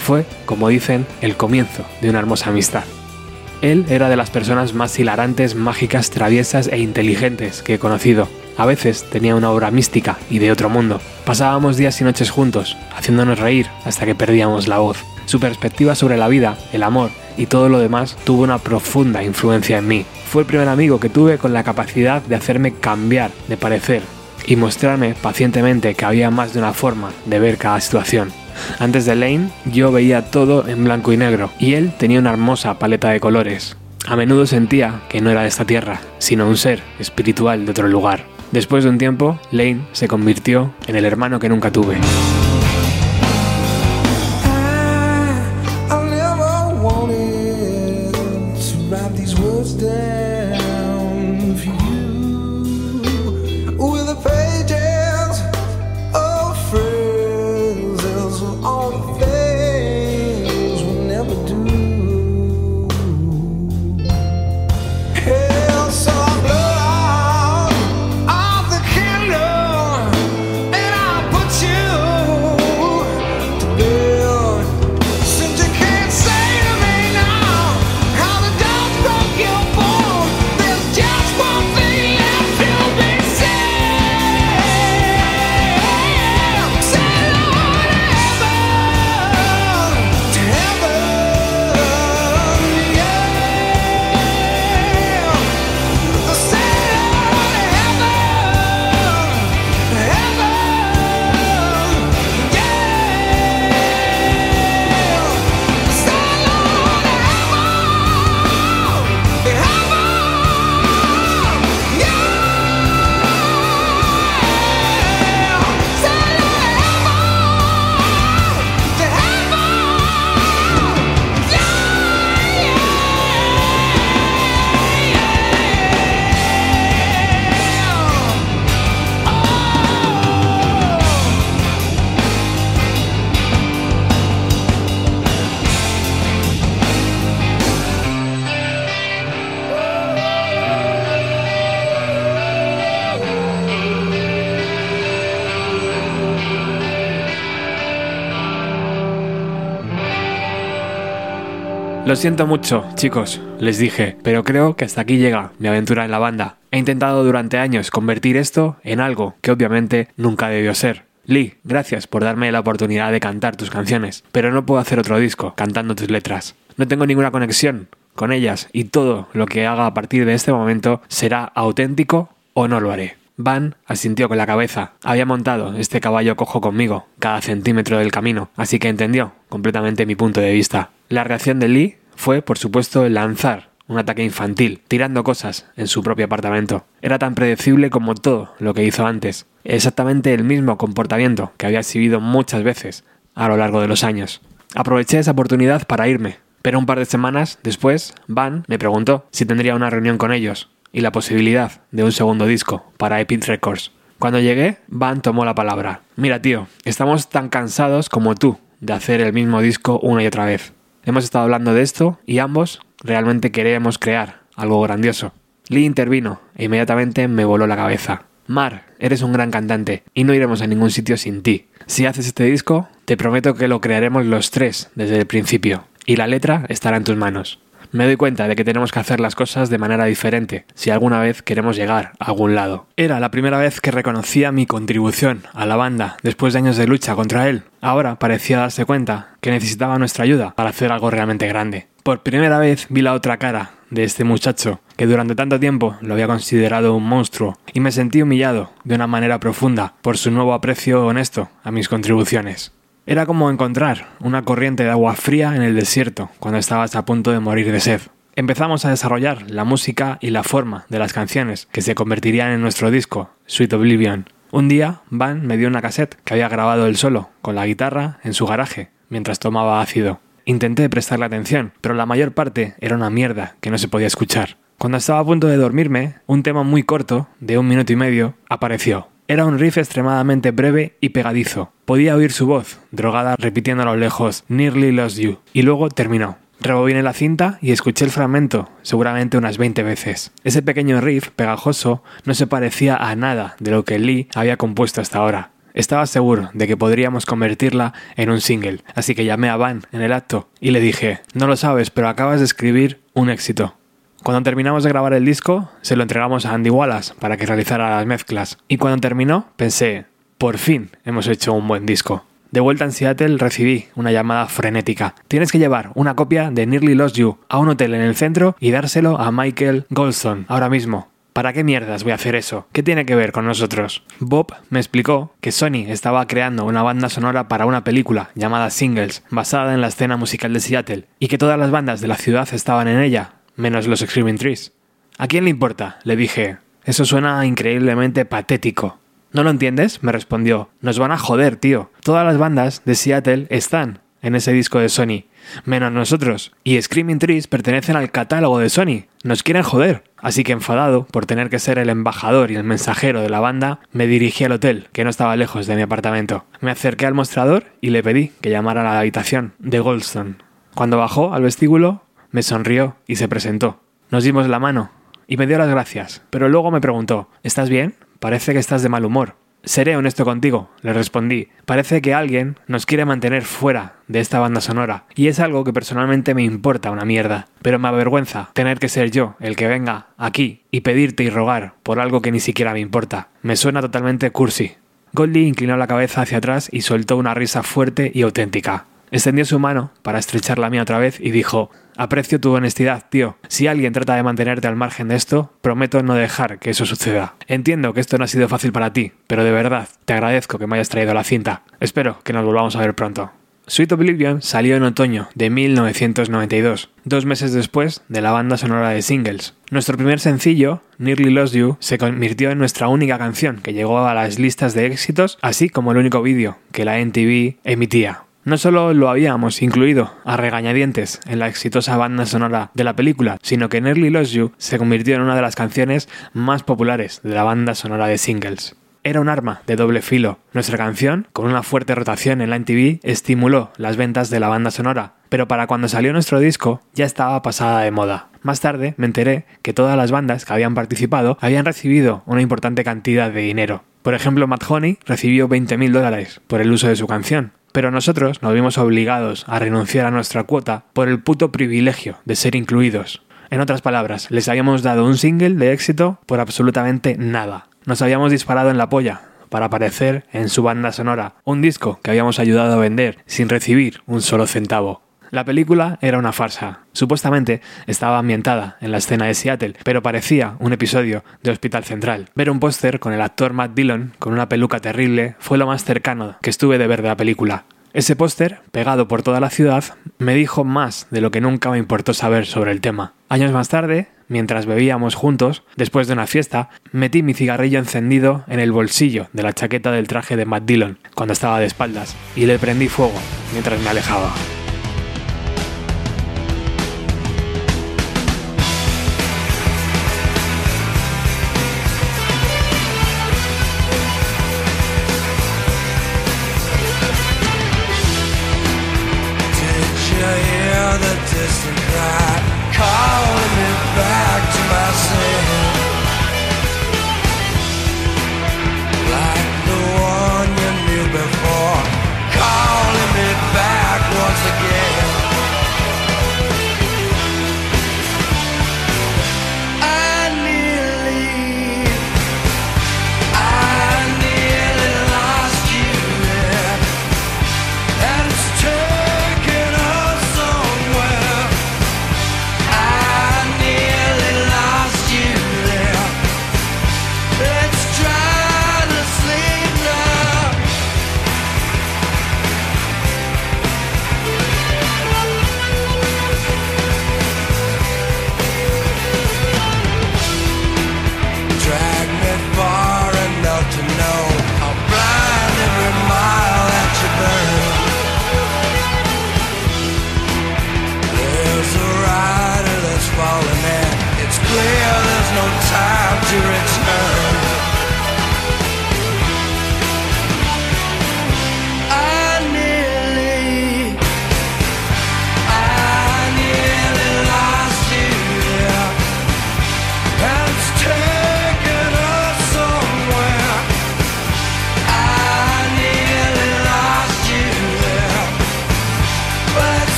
Fue, como dicen, el comienzo de una hermosa amistad. Él era de las personas más hilarantes, mágicas, traviesas e inteligentes que he conocido. A veces tenía una obra mística y de otro mundo. Pasábamos días y noches juntos, haciéndonos reír hasta que perdíamos la voz. Su perspectiva sobre la vida, el amor y todo lo demás tuvo una profunda influencia en mí. Fue el primer amigo que tuve con la capacidad de hacerme cambiar de parecer y mostrarme pacientemente que había más de una forma de ver cada situación. Antes de Lane, yo veía todo en blanco y negro, y él tenía una hermosa paleta de colores. A menudo sentía que no era de esta tierra, sino un ser espiritual de otro lugar. Después de un tiempo, Lane se convirtió en el hermano que nunca tuve. Lo siento mucho, chicos, les dije, pero creo que hasta aquí llega mi aventura en la banda. He intentado durante años convertir esto en algo que obviamente nunca debió ser. Lee, gracias por darme la oportunidad de cantar tus canciones, pero no puedo hacer otro disco cantando tus letras. No tengo ninguna conexión con ellas y todo lo que haga a partir de este momento será auténtico o no lo haré. Van asintió con la cabeza. Había montado este caballo cojo conmigo, cada centímetro del camino, así que entendió completamente mi punto de vista. La reacción de Lee fue, por supuesto, lanzar un ataque infantil, tirando cosas en su propio apartamento. Era tan predecible como todo lo que hizo antes. Exactamente el mismo comportamiento que había exhibido muchas veces a lo largo de los años. Aproveché esa oportunidad para irme, pero un par de semanas después, Van me preguntó si tendría una reunión con ellos y la posibilidad de un segundo disco para Epic Records. Cuando llegué, Van tomó la palabra. Mira, tío, estamos tan cansados como tú de hacer el mismo disco una y otra vez. Hemos estado hablando de esto y ambos realmente queremos crear algo grandioso. Lee intervino e inmediatamente me voló la cabeza. Mar, eres un gran cantante y no iremos a ningún sitio sin ti. Si haces este disco, te prometo que lo crearemos los tres desde el principio y la letra estará en tus manos. Me doy cuenta de que tenemos que hacer las cosas de manera diferente si alguna vez queremos llegar a algún lado. Era la primera vez que reconocía mi contribución a la banda después de años de lucha contra él. Ahora parecía darse cuenta que necesitaba nuestra ayuda para hacer algo realmente grande. Por primera vez vi la otra cara de este muchacho, que durante tanto tiempo lo había considerado un monstruo, y me sentí humillado de una manera profunda por su nuevo aprecio honesto a mis contribuciones. Era como encontrar una corriente de agua fría en el desierto cuando estabas a punto de morir de sed. Empezamos a desarrollar la música y la forma de las canciones que se convertirían en nuestro disco, Sweet Oblivion. Un día, Van me dio una cassette que había grabado él solo, con la guitarra, en su garaje, mientras tomaba ácido. Intenté prestarle atención, pero la mayor parte era una mierda que no se podía escuchar. Cuando estaba a punto de dormirme, un tema muy corto, de un minuto y medio, apareció. Era un riff extremadamente breve y pegadizo. Podía oír su voz, drogada, repitiendo a lo lejos Nearly Lost You, y luego terminó. Rebobiné la cinta y escuché el fragmento, seguramente unas 20 veces. Ese pequeño riff pegajoso no se parecía a nada de lo que Lee había compuesto hasta ahora. Estaba seguro de que podríamos convertirla en un single, así que llamé a Van en el acto y le dije, no lo sabes, pero acabas de escribir un éxito. Cuando terminamos de grabar el disco, se lo entregamos a Andy Wallace para que realizara las mezclas. Y cuando terminó, pensé, por fin hemos hecho un buen disco. De vuelta en Seattle recibí una llamada frenética. Tienes que llevar una copia de Nearly Lost You a un hotel en el centro y dárselo a Michael Goldstone ahora mismo. ¿Para qué mierdas voy a hacer eso? ¿Qué tiene que ver con nosotros? Bob me explicó que Sony estaba creando una banda sonora para una película llamada Singles, basada en la escena musical de Seattle, y que todas las bandas de la ciudad estaban en ella, menos los Screaming Trees. ¿A quién le importa? le dije. Eso suena increíblemente patético. ¿No lo entiendes? me respondió. Nos van a joder, tío. Todas las bandas de Seattle están en ese disco de Sony, menos nosotros. Y Screaming Trees pertenecen al catálogo de Sony. Nos quieren joder. Así que enfadado por tener que ser el embajador y el mensajero de la banda, me dirigí al hotel, que no estaba lejos de mi apartamento. Me acerqué al mostrador y le pedí que llamara a la habitación de Goldstone. Cuando bajó al vestíbulo, me sonrió y se presentó. Nos dimos la mano y me dio las gracias, pero luego me preguntó, ¿estás bien? Parece que estás de mal humor. Seré honesto contigo, le respondí. Parece que alguien nos quiere mantener fuera de esta banda sonora, y es algo que personalmente me importa una mierda, pero me avergüenza tener que ser yo el que venga aquí y pedirte y rogar por algo que ni siquiera me importa. Me suena totalmente cursi. Goldie inclinó la cabeza hacia atrás y soltó una risa fuerte y auténtica. Extendió su mano para estrechar la mía otra vez y dijo Aprecio tu honestidad, tío. Si alguien trata de mantenerte al margen de esto, prometo no dejar que eso suceda. Entiendo que esto no ha sido fácil para ti, pero de verdad, te agradezco que me hayas traído la cinta. Espero que nos volvamos a ver pronto. Sweet Oblivion salió en otoño de 1992, dos meses después de la banda sonora de singles. Nuestro primer sencillo, Nearly Lost You, se convirtió en nuestra única canción que llegó a las listas de éxitos, así como el único vídeo que la NTV emitía. No solo lo habíamos incluido a regañadientes en la exitosa banda sonora de la película, sino que Nearly Lost You se convirtió en una de las canciones más populares de la banda sonora de singles. Era un arma de doble filo. Nuestra canción, con una fuerte rotación en la MTV, estimuló las ventas de la banda sonora, pero para cuando salió nuestro disco ya estaba pasada de moda. Más tarde me enteré que todas las bandas que habían participado habían recibido una importante cantidad de dinero. Por ejemplo, Matt Honey recibió 20.000 dólares por el uso de su canción, pero nosotros nos vimos obligados a renunciar a nuestra cuota por el puto privilegio de ser incluidos. En otras palabras, les habíamos dado un single de éxito por absolutamente nada. Nos habíamos disparado en la polla para aparecer en su banda sonora, un disco que habíamos ayudado a vender sin recibir un solo centavo. La película era una farsa. Supuestamente estaba ambientada en la escena de Seattle, pero parecía un episodio de Hospital Central. Ver un póster con el actor Matt Dillon con una peluca terrible fue lo más cercano que estuve de ver de la película. Ese póster, pegado por toda la ciudad, me dijo más de lo que nunca me importó saber sobre el tema. Años más tarde, mientras bebíamos juntos, después de una fiesta, metí mi cigarrillo encendido en el bolsillo de la chaqueta del traje de Matt Dillon cuando estaba de espaldas y le prendí fuego mientras me alejaba.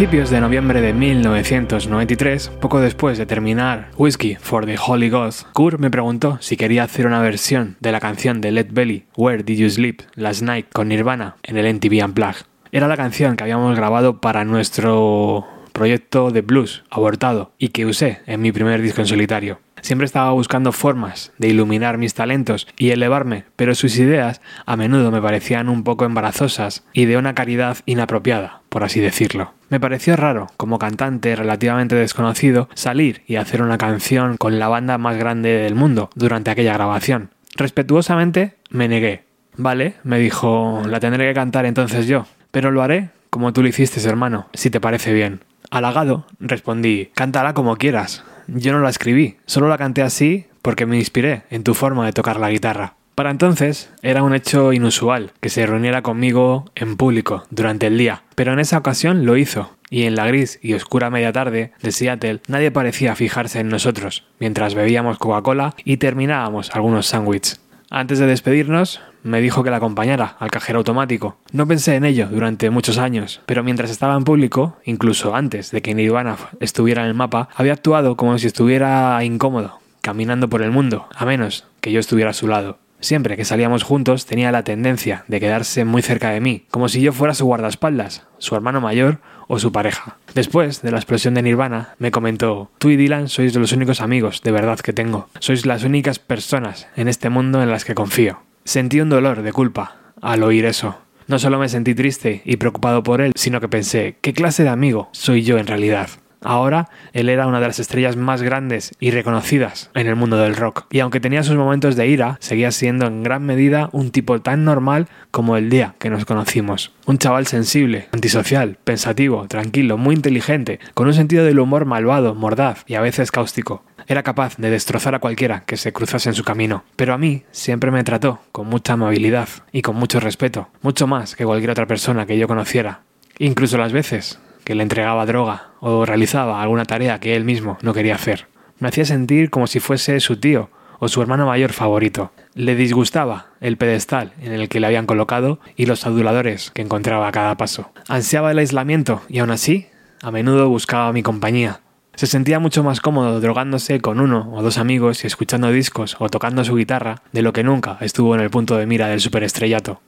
Principios de noviembre de 1993, poco después de terminar Whiskey for the Holy Ghost, Kurt me preguntó si quería hacer una versión de la canción de Led Belly, Where Did You Sleep Last Night con Nirvana en el MTV Unplugged. Era la canción que habíamos grabado para nuestro proyecto de blues abortado y que usé en mi primer disco en solitario. Siempre estaba buscando formas de iluminar mis talentos y elevarme, pero sus ideas a menudo me parecían un poco embarazosas y de una caridad inapropiada, por así decirlo. Me pareció raro, como cantante relativamente desconocido, salir y hacer una canción con la banda más grande del mundo durante aquella grabación. Respetuosamente me negué. Vale, me dijo, la tendré que cantar entonces yo, pero lo haré como tú lo hiciste, hermano, si te parece bien. Halagado, respondí, cántala como quieras. Yo no la escribí, solo la canté así porque me inspiré en tu forma de tocar la guitarra. Para entonces era un hecho inusual que se reuniera conmigo en público durante el día, pero en esa ocasión lo hizo, y en la gris y oscura media tarde de Seattle nadie parecía fijarse en nosotros, mientras bebíamos Coca-Cola y terminábamos algunos sándwiches. Antes de despedirnos, me dijo que la acompañara al cajero automático. No pensé en ello durante muchos años, pero mientras estaba en público, incluso antes de que Nirvana estuviera en el mapa, había actuado como si estuviera incómodo, caminando por el mundo, a menos que yo estuviera a su lado. Siempre que salíamos juntos tenía la tendencia de quedarse muy cerca de mí, como si yo fuera su guardaespaldas, su hermano mayor o su pareja. Después de la explosión de Nirvana, me comentó, tú y Dylan sois los únicos amigos de verdad que tengo. Sois las únicas personas en este mundo en las que confío. Sentí un dolor de culpa al oír eso. No solo me sentí triste y preocupado por él, sino que pensé, ¿qué clase de amigo soy yo en realidad? Ahora, él era una de las estrellas más grandes y reconocidas en el mundo del rock, y aunque tenía sus momentos de ira, seguía siendo en gran medida un tipo tan normal como el día que nos conocimos. Un chaval sensible, antisocial, pensativo, tranquilo, muy inteligente, con un sentido del humor malvado, mordaz y a veces cáustico. Era capaz de destrozar a cualquiera que se cruzase en su camino, pero a mí siempre me trató con mucha amabilidad y con mucho respeto, mucho más que cualquier otra persona que yo conociera. Incluso las veces que le entregaba droga o realizaba alguna tarea que él mismo no quería hacer. Me hacía sentir como si fuese su tío o su hermano mayor favorito. Le disgustaba el pedestal en el que le habían colocado y los aduladores que encontraba a cada paso. Ansiaba el aislamiento y aún así, a menudo buscaba mi compañía. Se sentía mucho más cómodo drogándose con uno o dos amigos y escuchando discos o tocando su guitarra de lo que nunca estuvo en el punto de mira del superestrellato.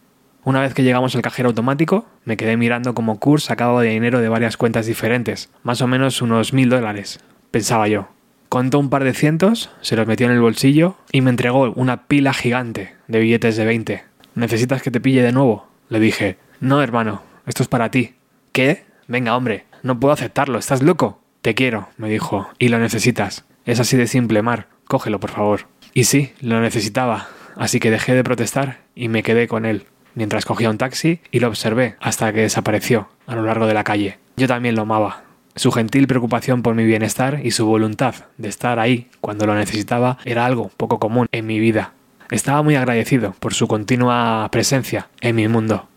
Una vez que llegamos al cajero automático, me quedé mirando cómo Kurt sacaba de dinero de varias cuentas diferentes, más o menos unos mil dólares, pensaba yo. Contó un par de cientos, se los metió en el bolsillo y me entregó una pila gigante de billetes de 20. ¿Necesitas que te pille de nuevo? Le dije. No, hermano, esto es para ti. ¿Qué? Venga, hombre, no puedo aceptarlo, ¿estás loco? Te quiero, me dijo, y lo necesitas. Es así de simple, Mar, cógelo, por favor. Y sí, lo necesitaba, así que dejé de protestar y me quedé con él mientras cogía un taxi y lo observé hasta que desapareció a lo largo de la calle. Yo también lo amaba. Su gentil preocupación por mi bienestar y su voluntad de estar ahí cuando lo necesitaba era algo poco común en mi vida. Estaba muy agradecido por su continua presencia en mi mundo.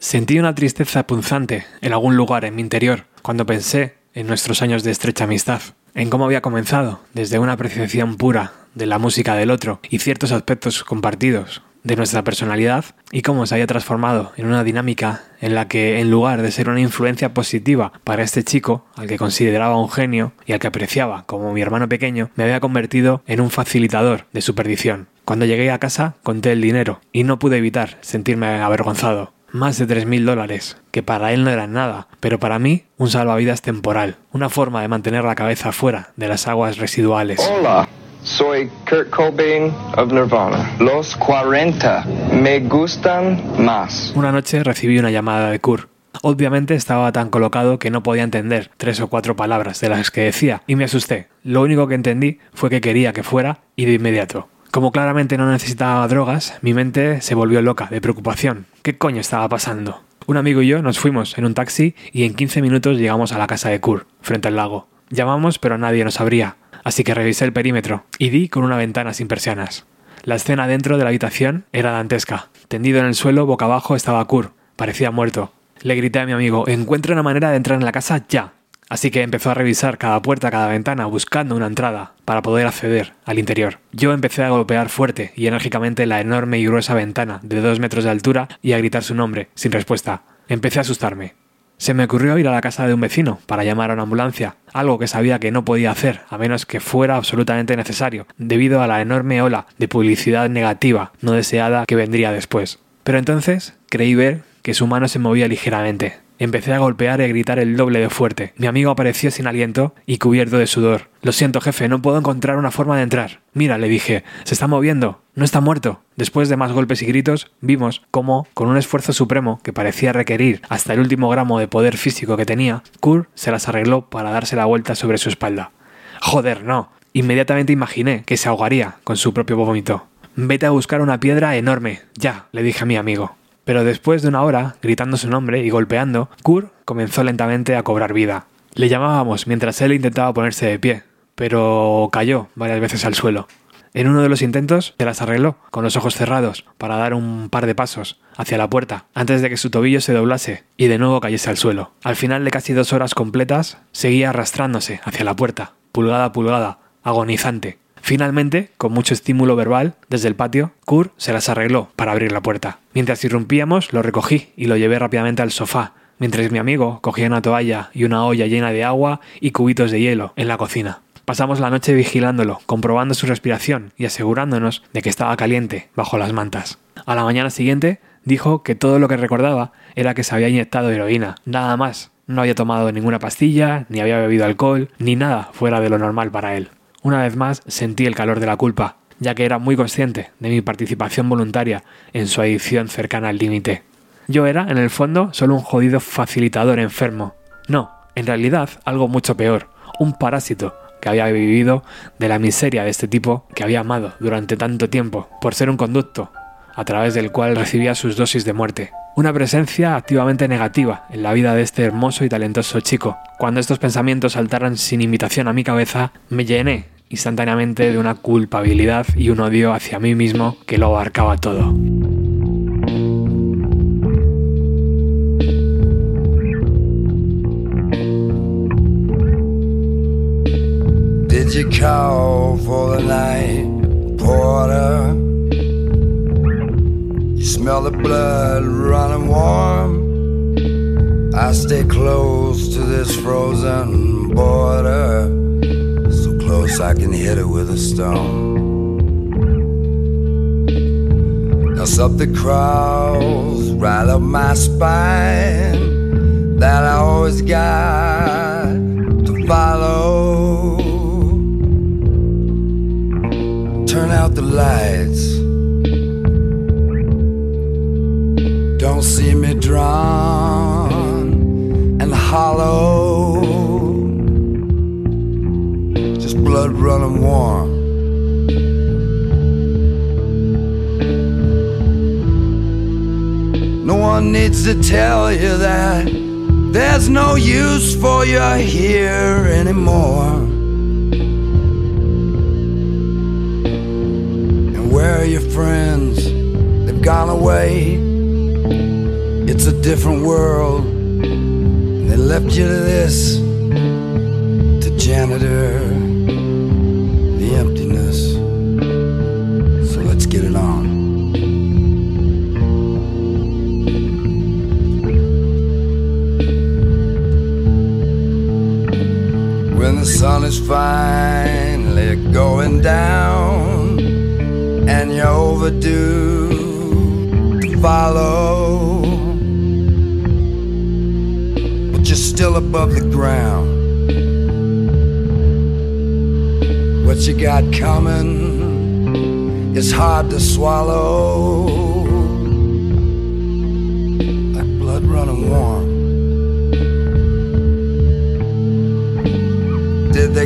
Sentí una tristeza punzante en algún lugar en mi interior cuando pensé en nuestros años de estrecha amistad, en cómo había comenzado desde una apreciación pura de la música del otro y ciertos aspectos compartidos de nuestra personalidad y cómo se había transformado en una dinámica en la que en lugar de ser una influencia positiva para este chico, al que consideraba un genio y al que apreciaba como mi hermano pequeño, me había convertido en un facilitador de su perdición. Cuando llegué a casa conté el dinero y no pude evitar sentirme avergonzado. Más de tres mil dólares, que para él no eran nada, pero para mí un salvavidas temporal, una forma de mantener la cabeza fuera de las aguas residuales. Hola, soy Kurt Cobain of Nirvana. Los 40 me gustan más. Una noche recibí una llamada de Kurt. Obviamente estaba tan colocado que no podía entender tres o cuatro palabras de las que decía y me asusté. Lo único que entendí fue que quería que fuera y de inmediato. Como claramente no necesitaba drogas, mi mente se volvió loca de preocupación. ¿Qué coño estaba pasando? Un amigo y yo nos fuimos en un taxi y en 15 minutos llegamos a la casa de Kurt, frente al lago. Llamamos pero nadie nos abría, así que revisé el perímetro y di con una ventana sin persianas. La escena dentro de la habitación era dantesca. Tendido en el suelo, boca abajo, estaba Kurt. Parecía muerto. Le grité a mi amigo, encuentra una manera de entrar en la casa ya. Así que empezó a revisar cada puerta, cada ventana, buscando una entrada para poder acceder al interior. Yo empecé a golpear fuerte y enérgicamente la enorme y gruesa ventana de dos metros de altura y a gritar su nombre, sin respuesta. Empecé a asustarme. Se me ocurrió ir a la casa de un vecino para llamar a una ambulancia, algo que sabía que no podía hacer a menos que fuera absolutamente necesario, debido a la enorme ola de publicidad negativa no deseada que vendría después. Pero entonces creí ver que su mano se movía ligeramente. Empecé a golpear y a gritar el doble de fuerte. Mi amigo apareció sin aliento y cubierto de sudor. Lo siento, jefe, no puedo encontrar una forma de entrar. Mira, le dije, se está moviendo, no está muerto. Después de más golpes y gritos, vimos cómo, con un esfuerzo supremo que parecía requerir hasta el último gramo de poder físico que tenía, Kur se las arregló para darse la vuelta sobre su espalda. Joder, no. Inmediatamente imaginé que se ahogaría con su propio vómito. Vete a buscar una piedra enorme, ya, le dije a mi amigo. Pero después de una hora, gritando su nombre y golpeando, Kur comenzó lentamente a cobrar vida. Le llamábamos mientras él intentaba ponerse de pie, pero cayó varias veces al suelo. En uno de los intentos se las arregló, con los ojos cerrados, para dar un par de pasos hacia la puerta, antes de que su tobillo se doblase y de nuevo cayese al suelo. Al final de casi dos horas completas, seguía arrastrándose hacia la puerta, pulgada a pulgada, agonizante. Finalmente, con mucho estímulo verbal, desde el patio, Kur se las arregló para abrir la puerta. Mientras irrumpíamos, lo recogí y lo llevé rápidamente al sofá, mientras mi amigo cogía una toalla y una olla llena de agua y cubitos de hielo en la cocina. Pasamos la noche vigilándolo, comprobando su respiración y asegurándonos de que estaba caliente bajo las mantas. A la mañana siguiente dijo que todo lo que recordaba era que se había inyectado heroína, nada más. No había tomado ninguna pastilla, ni había bebido alcohol, ni nada fuera de lo normal para él. Una vez más sentí el calor de la culpa, ya que era muy consciente de mi participación voluntaria en su adicción cercana al límite. Yo era, en el fondo, solo un jodido facilitador enfermo. No, en realidad algo mucho peor, un parásito que había vivido de la miseria de este tipo que había amado durante tanto tiempo, por ser un conducto, a través del cual recibía sus dosis de muerte. Una presencia activamente negativa en la vida de este hermoso y talentoso chico. Cuando estos pensamientos saltaran sin invitación a mi cabeza, me llené instantáneamente de una culpabilidad y un odio hacia mí mismo que lo abarcaba todo. Did you call for the night, porter? You smell the blood running warm. I stay close to this frozen border, close I can hit it with a stone. Now something crawls right up my spine that I always got to follow. Turn out the lights. Don't see me drawn and hollow. Blood running warm. No one needs to tell you that there's no use for you here anymore. And where are your friends? They've gone away. It's a different world. And they left you to this, to janitor, the sun is finally going down and you're overdue to follow, but you're still above the ground. What you got coming is hard to swallow,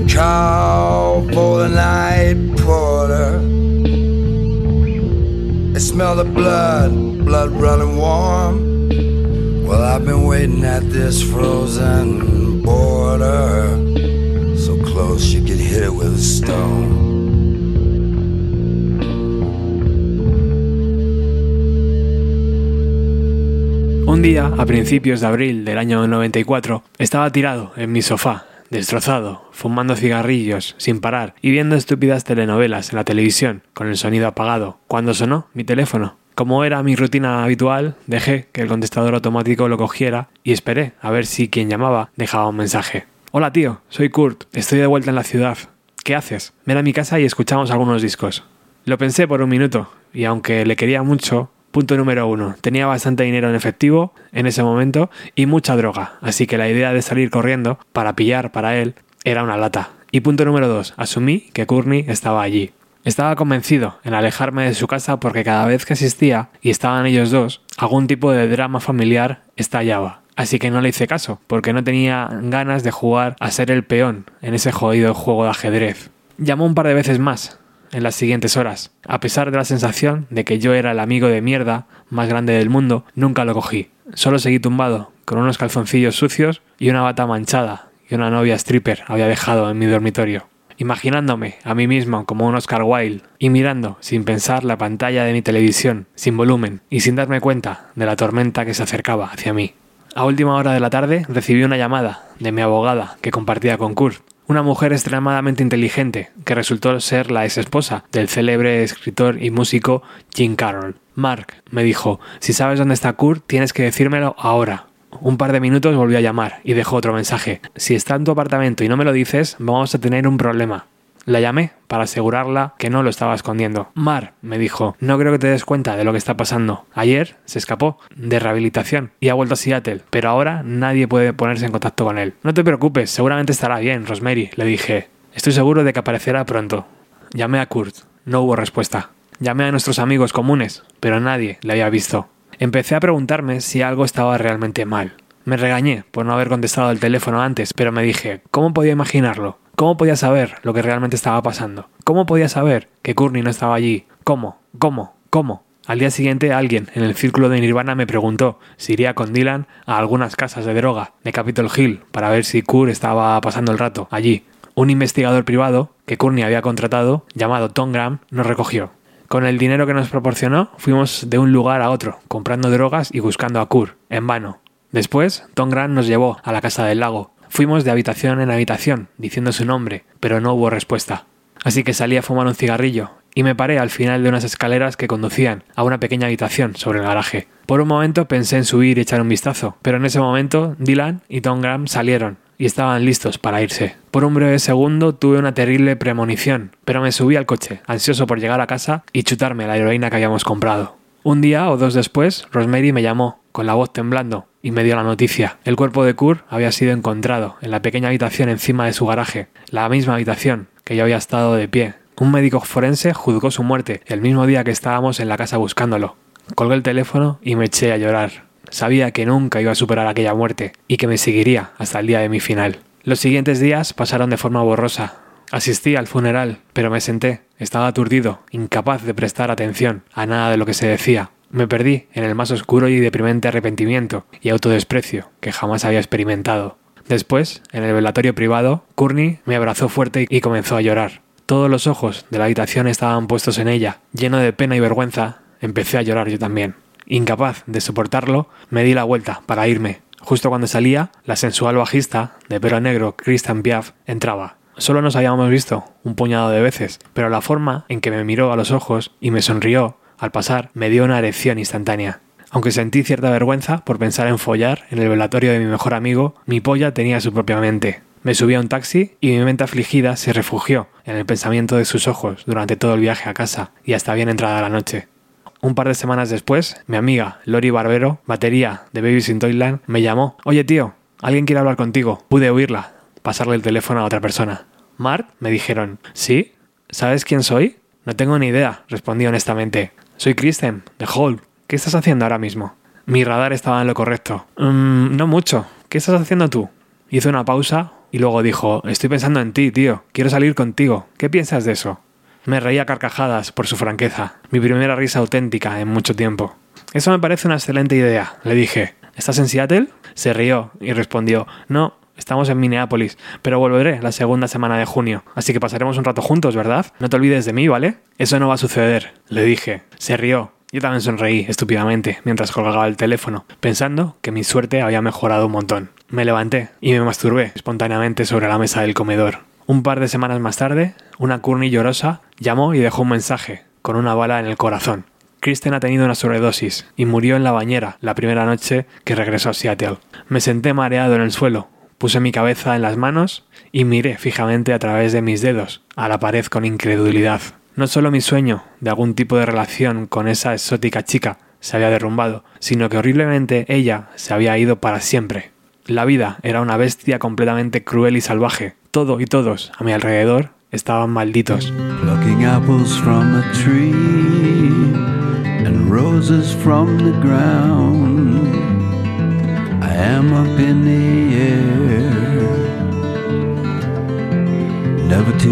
They call for the night porter? They smell the blood, blood running warm. Well, I've been waiting at this frozen border, so close you could hit it with a stone. Un día, a principios de abril del año 94, estaba tirado en mi sofá, destrozado, fumando cigarrillos sin parar y viendo estúpidas telenovelas en la televisión con el sonido apagado, cuando sonó mi teléfono. Como era mi rutina habitual, dejé que el contestador automático lo cogiera y esperé a ver si quien llamaba dejaba un mensaje. Hola tío, soy Kurt, estoy de vuelta en la ciudad. ¿Qué haces? Ven a mi casa y escuchamos algunos discos. Lo pensé por un minuto, y aunque le quería mucho, Punto número uno. Tenía bastante dinero en efectivo en ese momento y mucha droga, así que la idea de salir corriendo para pillar para él era una lata. Y punto número dos. Asumí que Courtney estaba allí. Estaba convencido en alejarme de su casa porque cada vez que asistía y estaban ellos dos, algún tipo de drama familiar estallaba. Así que no le hice caso, porque no tenía ganas de jugar a ser el peón en ese jodido juego de ajedrez. Llamó un par de veces más, en las siguientes horas. A pesar de la sensación de que yo era el amigo de mierda más grande del mundo, nunca lo cogí. Solo seguí tumbado, con unos calzoncillos sucios y una bata manchada que una novia stripper había dejado en mi dormitorio. Imaginándome a mí mismo como un Oscar Wilde y mirando sin pensar la pantalla de mi televisión, sin volumen y sin darme cuenta de la tormenta que se acercaba hacia mí. A última hora de la tarde recibí una llamada de mi abogada que compartía con Kurt una mujer extremadamente inteligente, que resultó ser la ex esposa del célebre escritor y músico Jim Carroll. Mark me dijo, si sabes dónde está Kurt, tienes que decírmelo ahora. Un par de minutos volvió a llamar y dejó otro mensaje. Si está en tu apartamento y no me lo dices, vamos a tener un problema. La llamé para asegurarla que no lo estaba escondiendo. Mar, me dijo, no creo que te des cuenta de lo que está pasando. Ayer se escapó de rehabilitación y ha vuelto a Seattle, pero ahora nadie puede ponerse en contacto con él. No te preocupes, seguramente estará bien, Rosemary, le dije. Estoy seguro de que aparecerá pronto. Llamé a Kurt. No hubo respuesta. Llamé a nuestros amigos comunes, pero nadie le había visto. Empecé a preguntarme si algo estaba realmente mal. Me regañé por no haber contestado el teléfono antes, pero me dije, ¿cómo podía imaginarlo? ¿Cómo podía saber lo que realmente estaba pasando? ¿Cómo podía saber que Courtney no estaba allí? ¿Cómo? ¿Cómo? ¿Cómo? Al día siguiente alguien en el círculo de Nirvana me preguntó si iría con Dylan a algunas casas de droga de Capitol Hill para ver si Kurt estaba pasando el rato allí. Un investigador privado que Courtney había contratado, llamado Tom Graham, nos recogió. Con el dinero que nos proporcionó, fuimos de un lugar a otro, comprando drogas y buscando a Kurt, en vano. Después, Tom Graham nos llevó a la casa del lago, Fuimos de habitación en habitación, diciendo su nombre, pero no hubo respuesta. Así que salí a fumar un cigarrillo y me paré al final de unas escaleras que conducían a una pequeña habitación sobre el garaje. Por un momento pensé en subir y echar un vistazo, pero en ese momento Dylan y Tom Graham salieron y estaban listos para irse. Por un breve segundo tuve una terrible premonición, pero me subí al coche, ansioso por llegar a casa y chutarme la heroína que habíamos comprado. Un día o dos después, Rosemary me llamó, con la voz temblando, y me dio la noticia. El cuerpo de Kurt había sido encontrado en la pequeña habitación encima de su garaje, la misma habitación que yo había estado de pie. Un médico forense juzgó su muerte el mismo día que estábamos en la casa buscándolo. Colgué el teléfono y me eché a llorar. Sabía que nunca iba a superar aquella muerte y que me seguiría hasta el día de mi final. Los siguientes días pasaron de forma borrosa. Asistí al funeral, pero me senté. Estaba aturdido, incapaz de prestar atención a nada de lo que se decía. Me perdí en el más oscuro y deprimente arrepentimiento y autodesprecio que jamás había experimentado. Después, en el velatorio privado, Courtney me abrazó fuerte y comenzó a llorar. Todos los ojos de la habitación estaban puestos en ella. Lleno de pena y vergüenza, empecé a llorar yo también. Incapaz de soportarlo, me di la vuelta para irme. Justo cuando salía, la sensual bajista de pelo negro Christian Piaf entraba. Solo nos habíamos visto un puñado de veces, pero la forma en que me miró a los ojos y me sonrió al pasar, me dio una erección instantánea. Aunque sentí cierta vergüenza por pensar en follar en el velatorio de mi mejor amigo, mi polla tenía su propia mente. Me subí a un taxi y mi mente afligida se refugió en el pensamiento de sus ojos durante todo el viaje a casa y hasta bien entrada la noche. Un par de semanas después, mi amiga Lori Barbero, batería de Babies in Toyland, me llamó. Oye tío, alguien quiere hablar contigo. Pude oírla, pasarle el teléfono a otra persona. Mark, me dijeron. ¿Sí? ¿Sabes quién soy? No tengo ni idea, respondí honestamente. Soy Kristen, de Hall. ¿Qué estás haciendo ahora mismo? Mi radar estaba en lo correcto. "Mm, no mucho. ¿Qué estás haciendo tú? Hizo una pausa y luego dijo, estoy pensando en ti, tío. Quiero salir contigo. ¿Qué piensas de eso? Me reía carcajadas por su franqueza, mi primera risa auténtica en mucho tiempo. Eso me parece una excelente idea, le dije. ¿Estás en Seattle? Se rió y respondió, no, estamos en Minneapolis, pero volveré la segunda semana de junio, así que pasaremos un rato juntos, ¿verdad? No te olvides de mí, ¿vale? Eso no va a suceder, le dije. Se rió. Yo también sonreí estúpidamente mientras colgaba el teléfono, pensando que mi suerte había mejorado un montón. Me levanté y me masturbé espontáneamente sobre la mesa del comedor. Un par de semanas más tarde, una Courtney llorosa llamó y dejó un mensaje, con una bala en el corazón. Kristen ha tenido una sobredosis y murió en la bañera la primera noche que regresó a Seattle. Me senté mareado en el suelo, puse mi cabeza en las manos y miré fijamente a través de mis dedos a la pared con incredulidad. No solo mi sueño de algún tipo de relación con esa exótica chica se había derrumbado, sino que horriblemente ella se había ido para siempre. La vida era una bestia completamente cruel y salvaje. Todo y todos a mi alrededor estaban malditos. Plucking apples from a tree and roses from the ground. I am up in the air,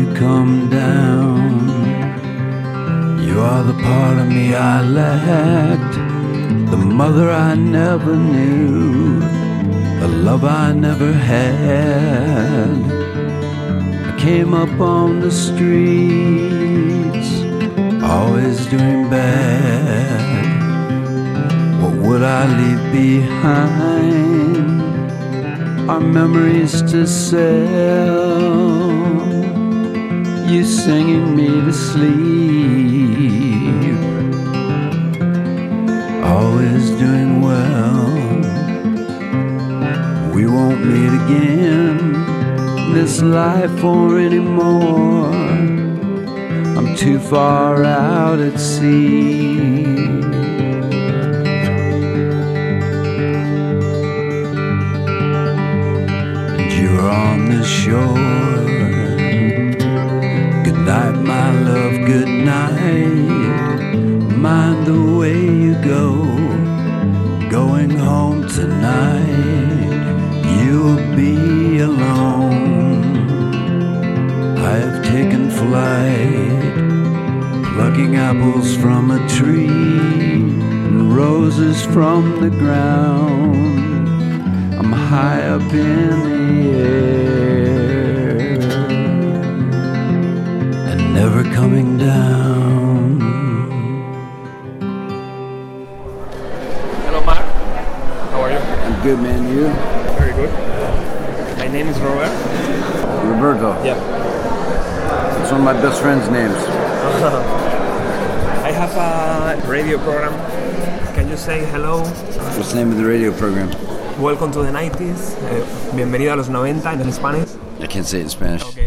to come down. You are the part of me I lacked, the mother I never knew, the love I never had. I came up on the streets, always doing bad. What would I leave behind? Our memories to sell. You singing me to sleep. Always doing well. We won't meet again this life or anymore. I'm too far out at sea. And you're on the shore. Love, good night. Mind the way you go. Going home tonight, you'll be alone. I have taken flight, plucking apples from a tree and roses from the ground. I'm high up in the air never coming down. Hello Mark, how are you? I'm good, man. You? Very good. My name is Robert. Roberto. Yeah. It's one of my best friend's names. I have a radio program. Can you say hello? What's the name of the radio program? Welcome to the 90s. Eh, bienvenido a los 90 in Spanish. I can't say it in Spanish. Okay, okay.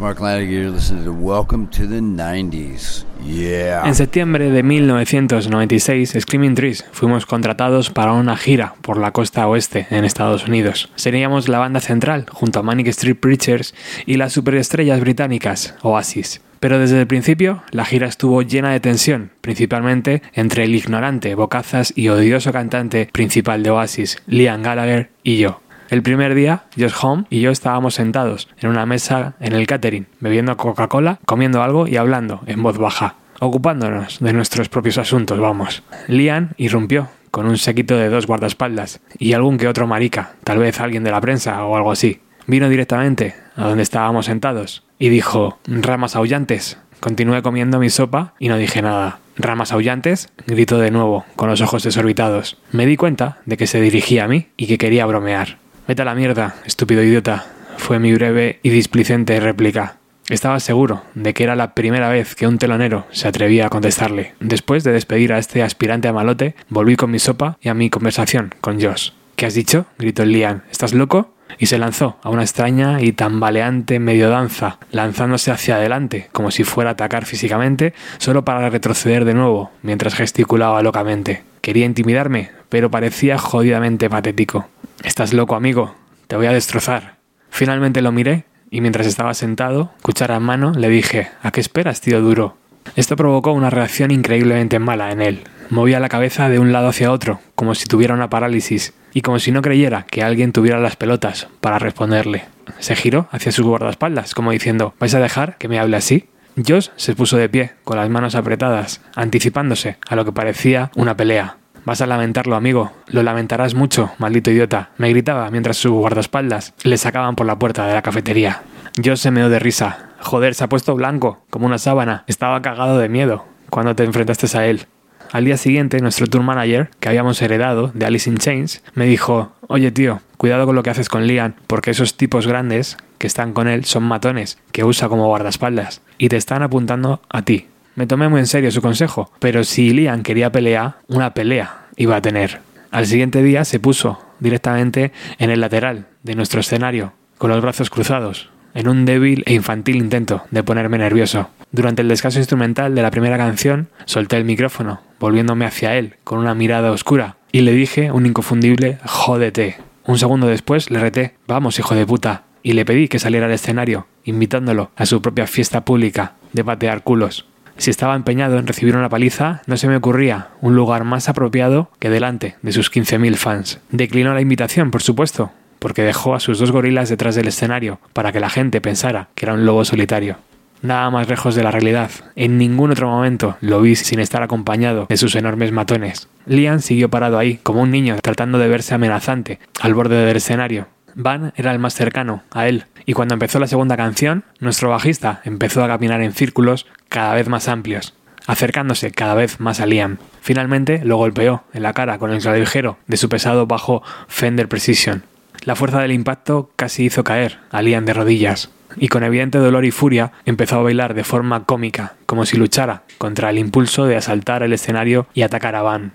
Mark Lanigan. You're to Welcome to the 90s. Yeah. En septiembre de 1996, Screaming Trees fuimos contratados para una gira por la costa oeste en Estados Unidos. Seríamos la banda central junto a Manic Street Preachers y las superestrellas británicas Oasis. Pero desde el principio, la gira estuvo llena de tensión, principalmente entre el ignorante, bocazas y odioso cantante principal de Oasis, Liam Gallagher, y yo. El primer día, Josh Home y yo estábamos sentados en una mesa en el catering, bebiendo Coca-Cola, comiendo algo y hablando en voz baja, ocupándonos de nuestros propios asuntos, vamos. Liam irrumpió con un sequito de dos guardaespaldas y algún que otro marica, tal vez alguien de la prensa o algo así. Vino directamente a donde estábamos sentados y dijo, ramas aullantes. Continué comiendo mi sopa y no dije nada. ¿Ramas aullantes? gritó de nuevo, con los ojos desorbitados. Me di cuenta de que se dirigía a mí y que quería bromear. Vete a la mierda, estúpido idiota, fue mi breve y displicente réplica. Estaba seguro de que era la primera vez que un telonero se atrevía a contestarle. Después de despedir a este aspirante a malote, volví con mi sopa y a mi conversación con Josh. ¿Qué has dicho? gritó Liam. ¿Estás loco? Y se lanzó a una extraña y tambaleante medio danza, lanzándose hacia adelante, como si fuera a atacar físicamente, solo para retroceder de nuevo, mientras gesticulaba locamente. Quería intimidarme, pero parecía jodidamente patético. Estás loco, amigo, te voy a destrozar. Finalmente lo miré, y mientras estaba sentado, cuchara en mano, le dije, ¿a qué esperas, tío duro? Esto provocó una reacción increíblemente mala en él. Movía la cabeza de un lado hacia otro, como si tuviera una parálisis, y como si no creyera que alguien tuviera las pelotas para responderle. Se giró hacia sus guardaespaldas, como diciendo, ¿vais a dejar que me hable así? Josh se puso de pie, con las manos apretadas, anticipándose a lo que parecía una pelea. Vas a lamentarlo, amigo. Lo lamentarás mucho, maldito idiota. Me gritaba mientras sus guardaespaldas le sacaban por la puerta de la cafetería. Josh se meó de risa. Joder, se ha puesto blanco, como una sábana. Estaba cagado de miedo cuando te enfrentaste a él. Al día siguiente, nuestro tour manager, que habíamos heredado de Alice in Chains, me dijo, oye tío, cuidado con lo que haces con Liam, porque esos tipos grandes que están con él son matones, que usa como guardaespaldas, y te están apuntando a ti. Me tomé muy en serio su consejo, pero si Liam quería pelea, una pelea iba a tener. Al siguiente día se puso directamente en el lateral de nuestro escenario, con los brazos cruzados, en un débil e infantil intento de ponerme nervioso. Durante el descanso instrumental de la primera canción, solté el micrófono, volviéndome hacia él con una mirada oscura, y le dije un inconfundible jódete. Un segundo después le reté, vamos hijo de puta, y le pedí que saliera al escenario, invitándolo a su propia fiesta pública de patear culos. Si estaba empeñado en recibir una paliza, no se me ocurría un lugar más apropiado que delante de sus 15.000 fans. Declinó la invitación, por supuesto, porque dejó a sus dos gorilas detrás del escenario para que la gente pensara que era un lobo solitario. Nada más lejos de la realidad. En ningún otro momento lo vi sin estar acompañado de sus enormes matones. Liam siguió parado ahí, como un niño, tratando de verse amenazante, al borde del escenario. Van era el más cercano a él, y cuando empezó la segunda canción, nuestro bajista empezó a caminar en círculos cada vez más amplios, acercándose cada vez más a Liam. Finalmente lo golpeó en la cara con el clavijero de su pesado bajo Fender Precision. La fuerza del impacto casi hizo caer a Liam de rodillas, y con evidente dolor y furia empezó a bailar de forma cómica, como si luchara contra el impulso de asaltar el escenario y atacar a Van.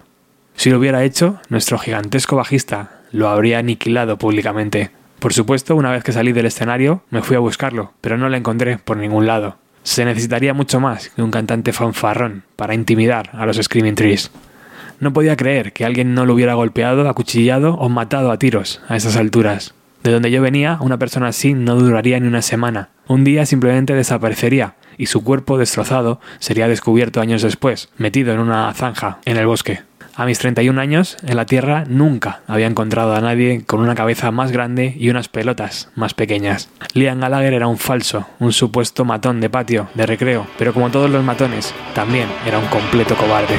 Si lo hubiera hecho, nuestro gigantesco bajista lo habría aniquilado públicamente. Por supuesto, una vez que salí del escenario, me fui a buscarlo, pero no lo encontré por ningún lado. Se necesitaría mucho más que un cantante fanfarrón para intimidar a los Screaming Trees. No podía creer que alguien no lo hubiera golpeado, acuchillado o matado a tiros a esas alturas. De donde yo venía, una persona así no duraría ni una semana. Un día simplemente desaparecería y su cuerpo destrozado sería descubierto años después, metido en una zanja en el bosque. A mis 31 años, en la Tierra nunca había encontrado a nadie con una cabeza más grande y unas pelotas más pequeñas. Liam Gallagher era un falso, un supuesto matón de patio, de recreo, pero como todos los matones, también era un completo cobarde.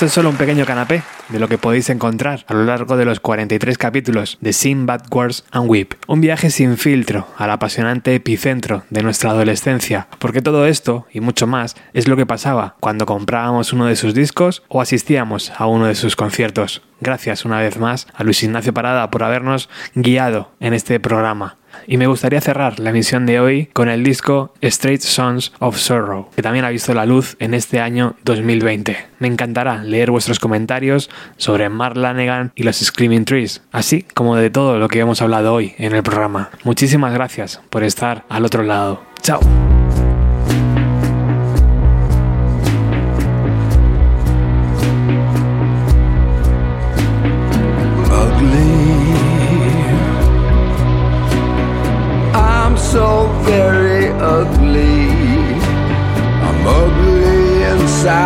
Esto es solo un pequeño canapé de lo que podéis encontrar a lo largo de los 43 capítulos de Sin Bad Words and Whip. Un viaje sin filtro al apasionante epicentro de nuestra adolescencia, porque todo esto y mucho más es lo que pasaba cuando comprábamos uno de sus discos o asistíamos a uno de sus conciertos. Gracias una vez más a Luis Ignacio Parada por habernos guiado en este programa. Y me gustaría cerrar la emisión de hoy con el disco Straight Sons of Sorrow, que también ha visto la luz en este año 2020. Me encantará leer vuestros comentarios sobre Mark Lanegan y los Screaming Trees, así como de todo lo que hemos hablado hoy en el programa. Muchísimas gracias por estar al otro lado. Chao.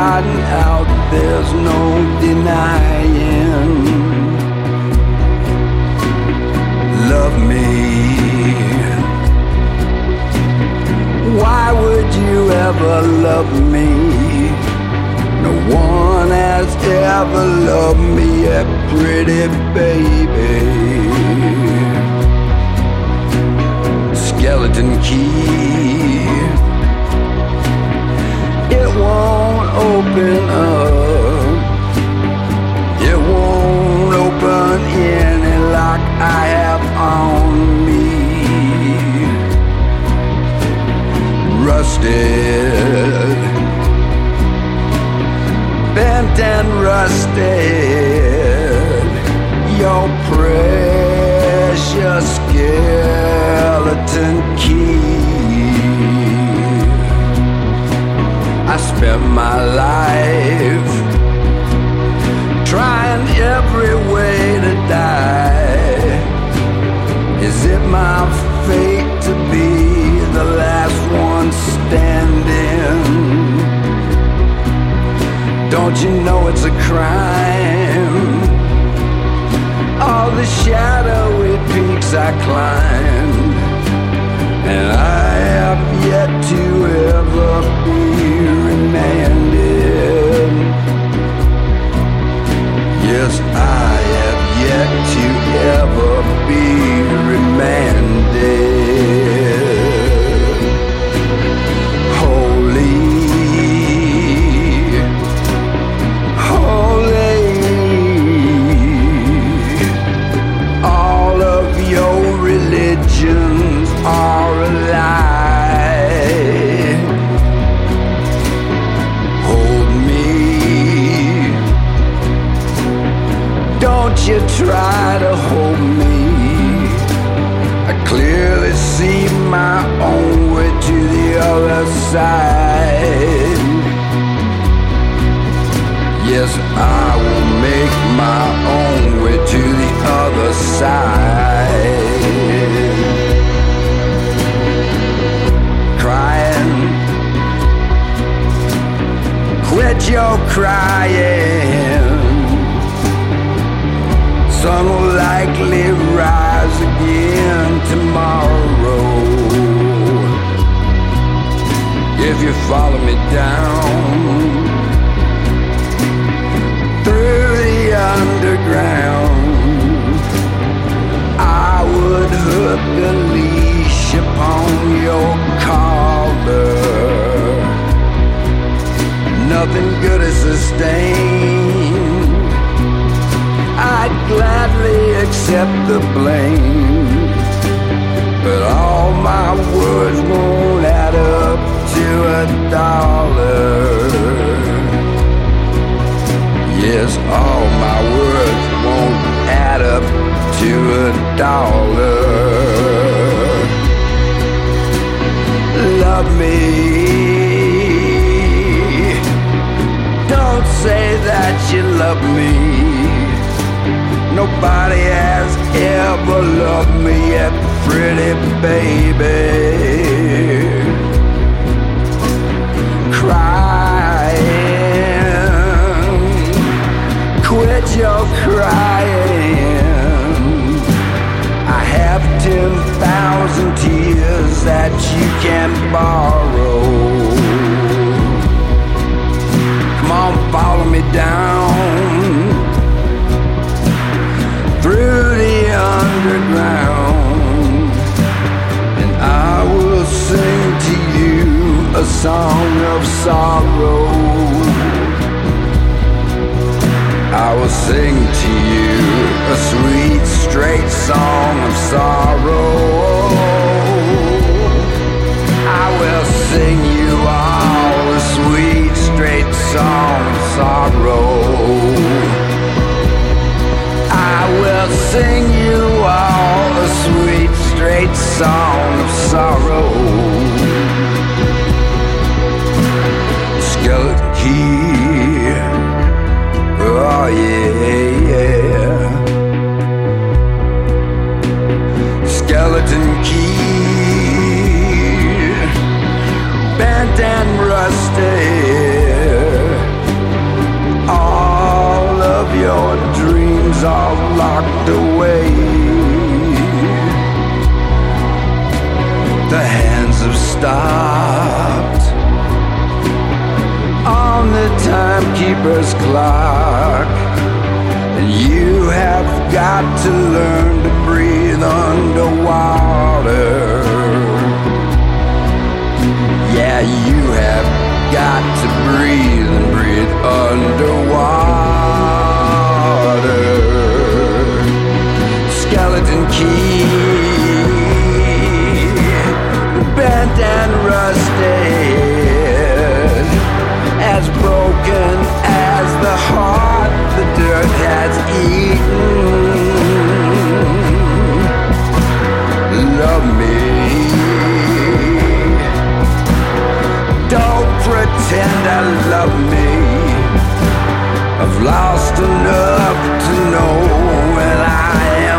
And out, there's no denying. Love me. Why would you ever love me? No one has ever loved me yet, pretty baby skeleton key. Open up. It won't open any lock I have on me. Rusted, bent and rusted. Your precious I spent my life 10,000 tears that you can borrow. Come on, follow me down through the underground, and I will sing to you a song of sorrow. I will sing to you a sweet, straight song sorrow. I will sing you all a sweet, straight song sorrow. I will sing you all a sweet, straight song of sorrow. Locked away. The hands have stopped on the timekeeper's clock. And you have got to learn to breathe underwater. Yeah, you have got to breathe and breathe underwater. Key, bent and rusted, as broken as the heart the dirt has eaten. Love me. Don't pretend to love me. I've lost enough to know when I am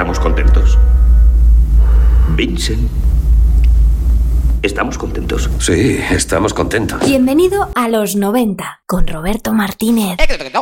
¿Estamos contentos? Vincent. ¿Estamos contentos? Sí, estamos contentos. Bienvenido a los 90 con Roberto Martínez. Amigos.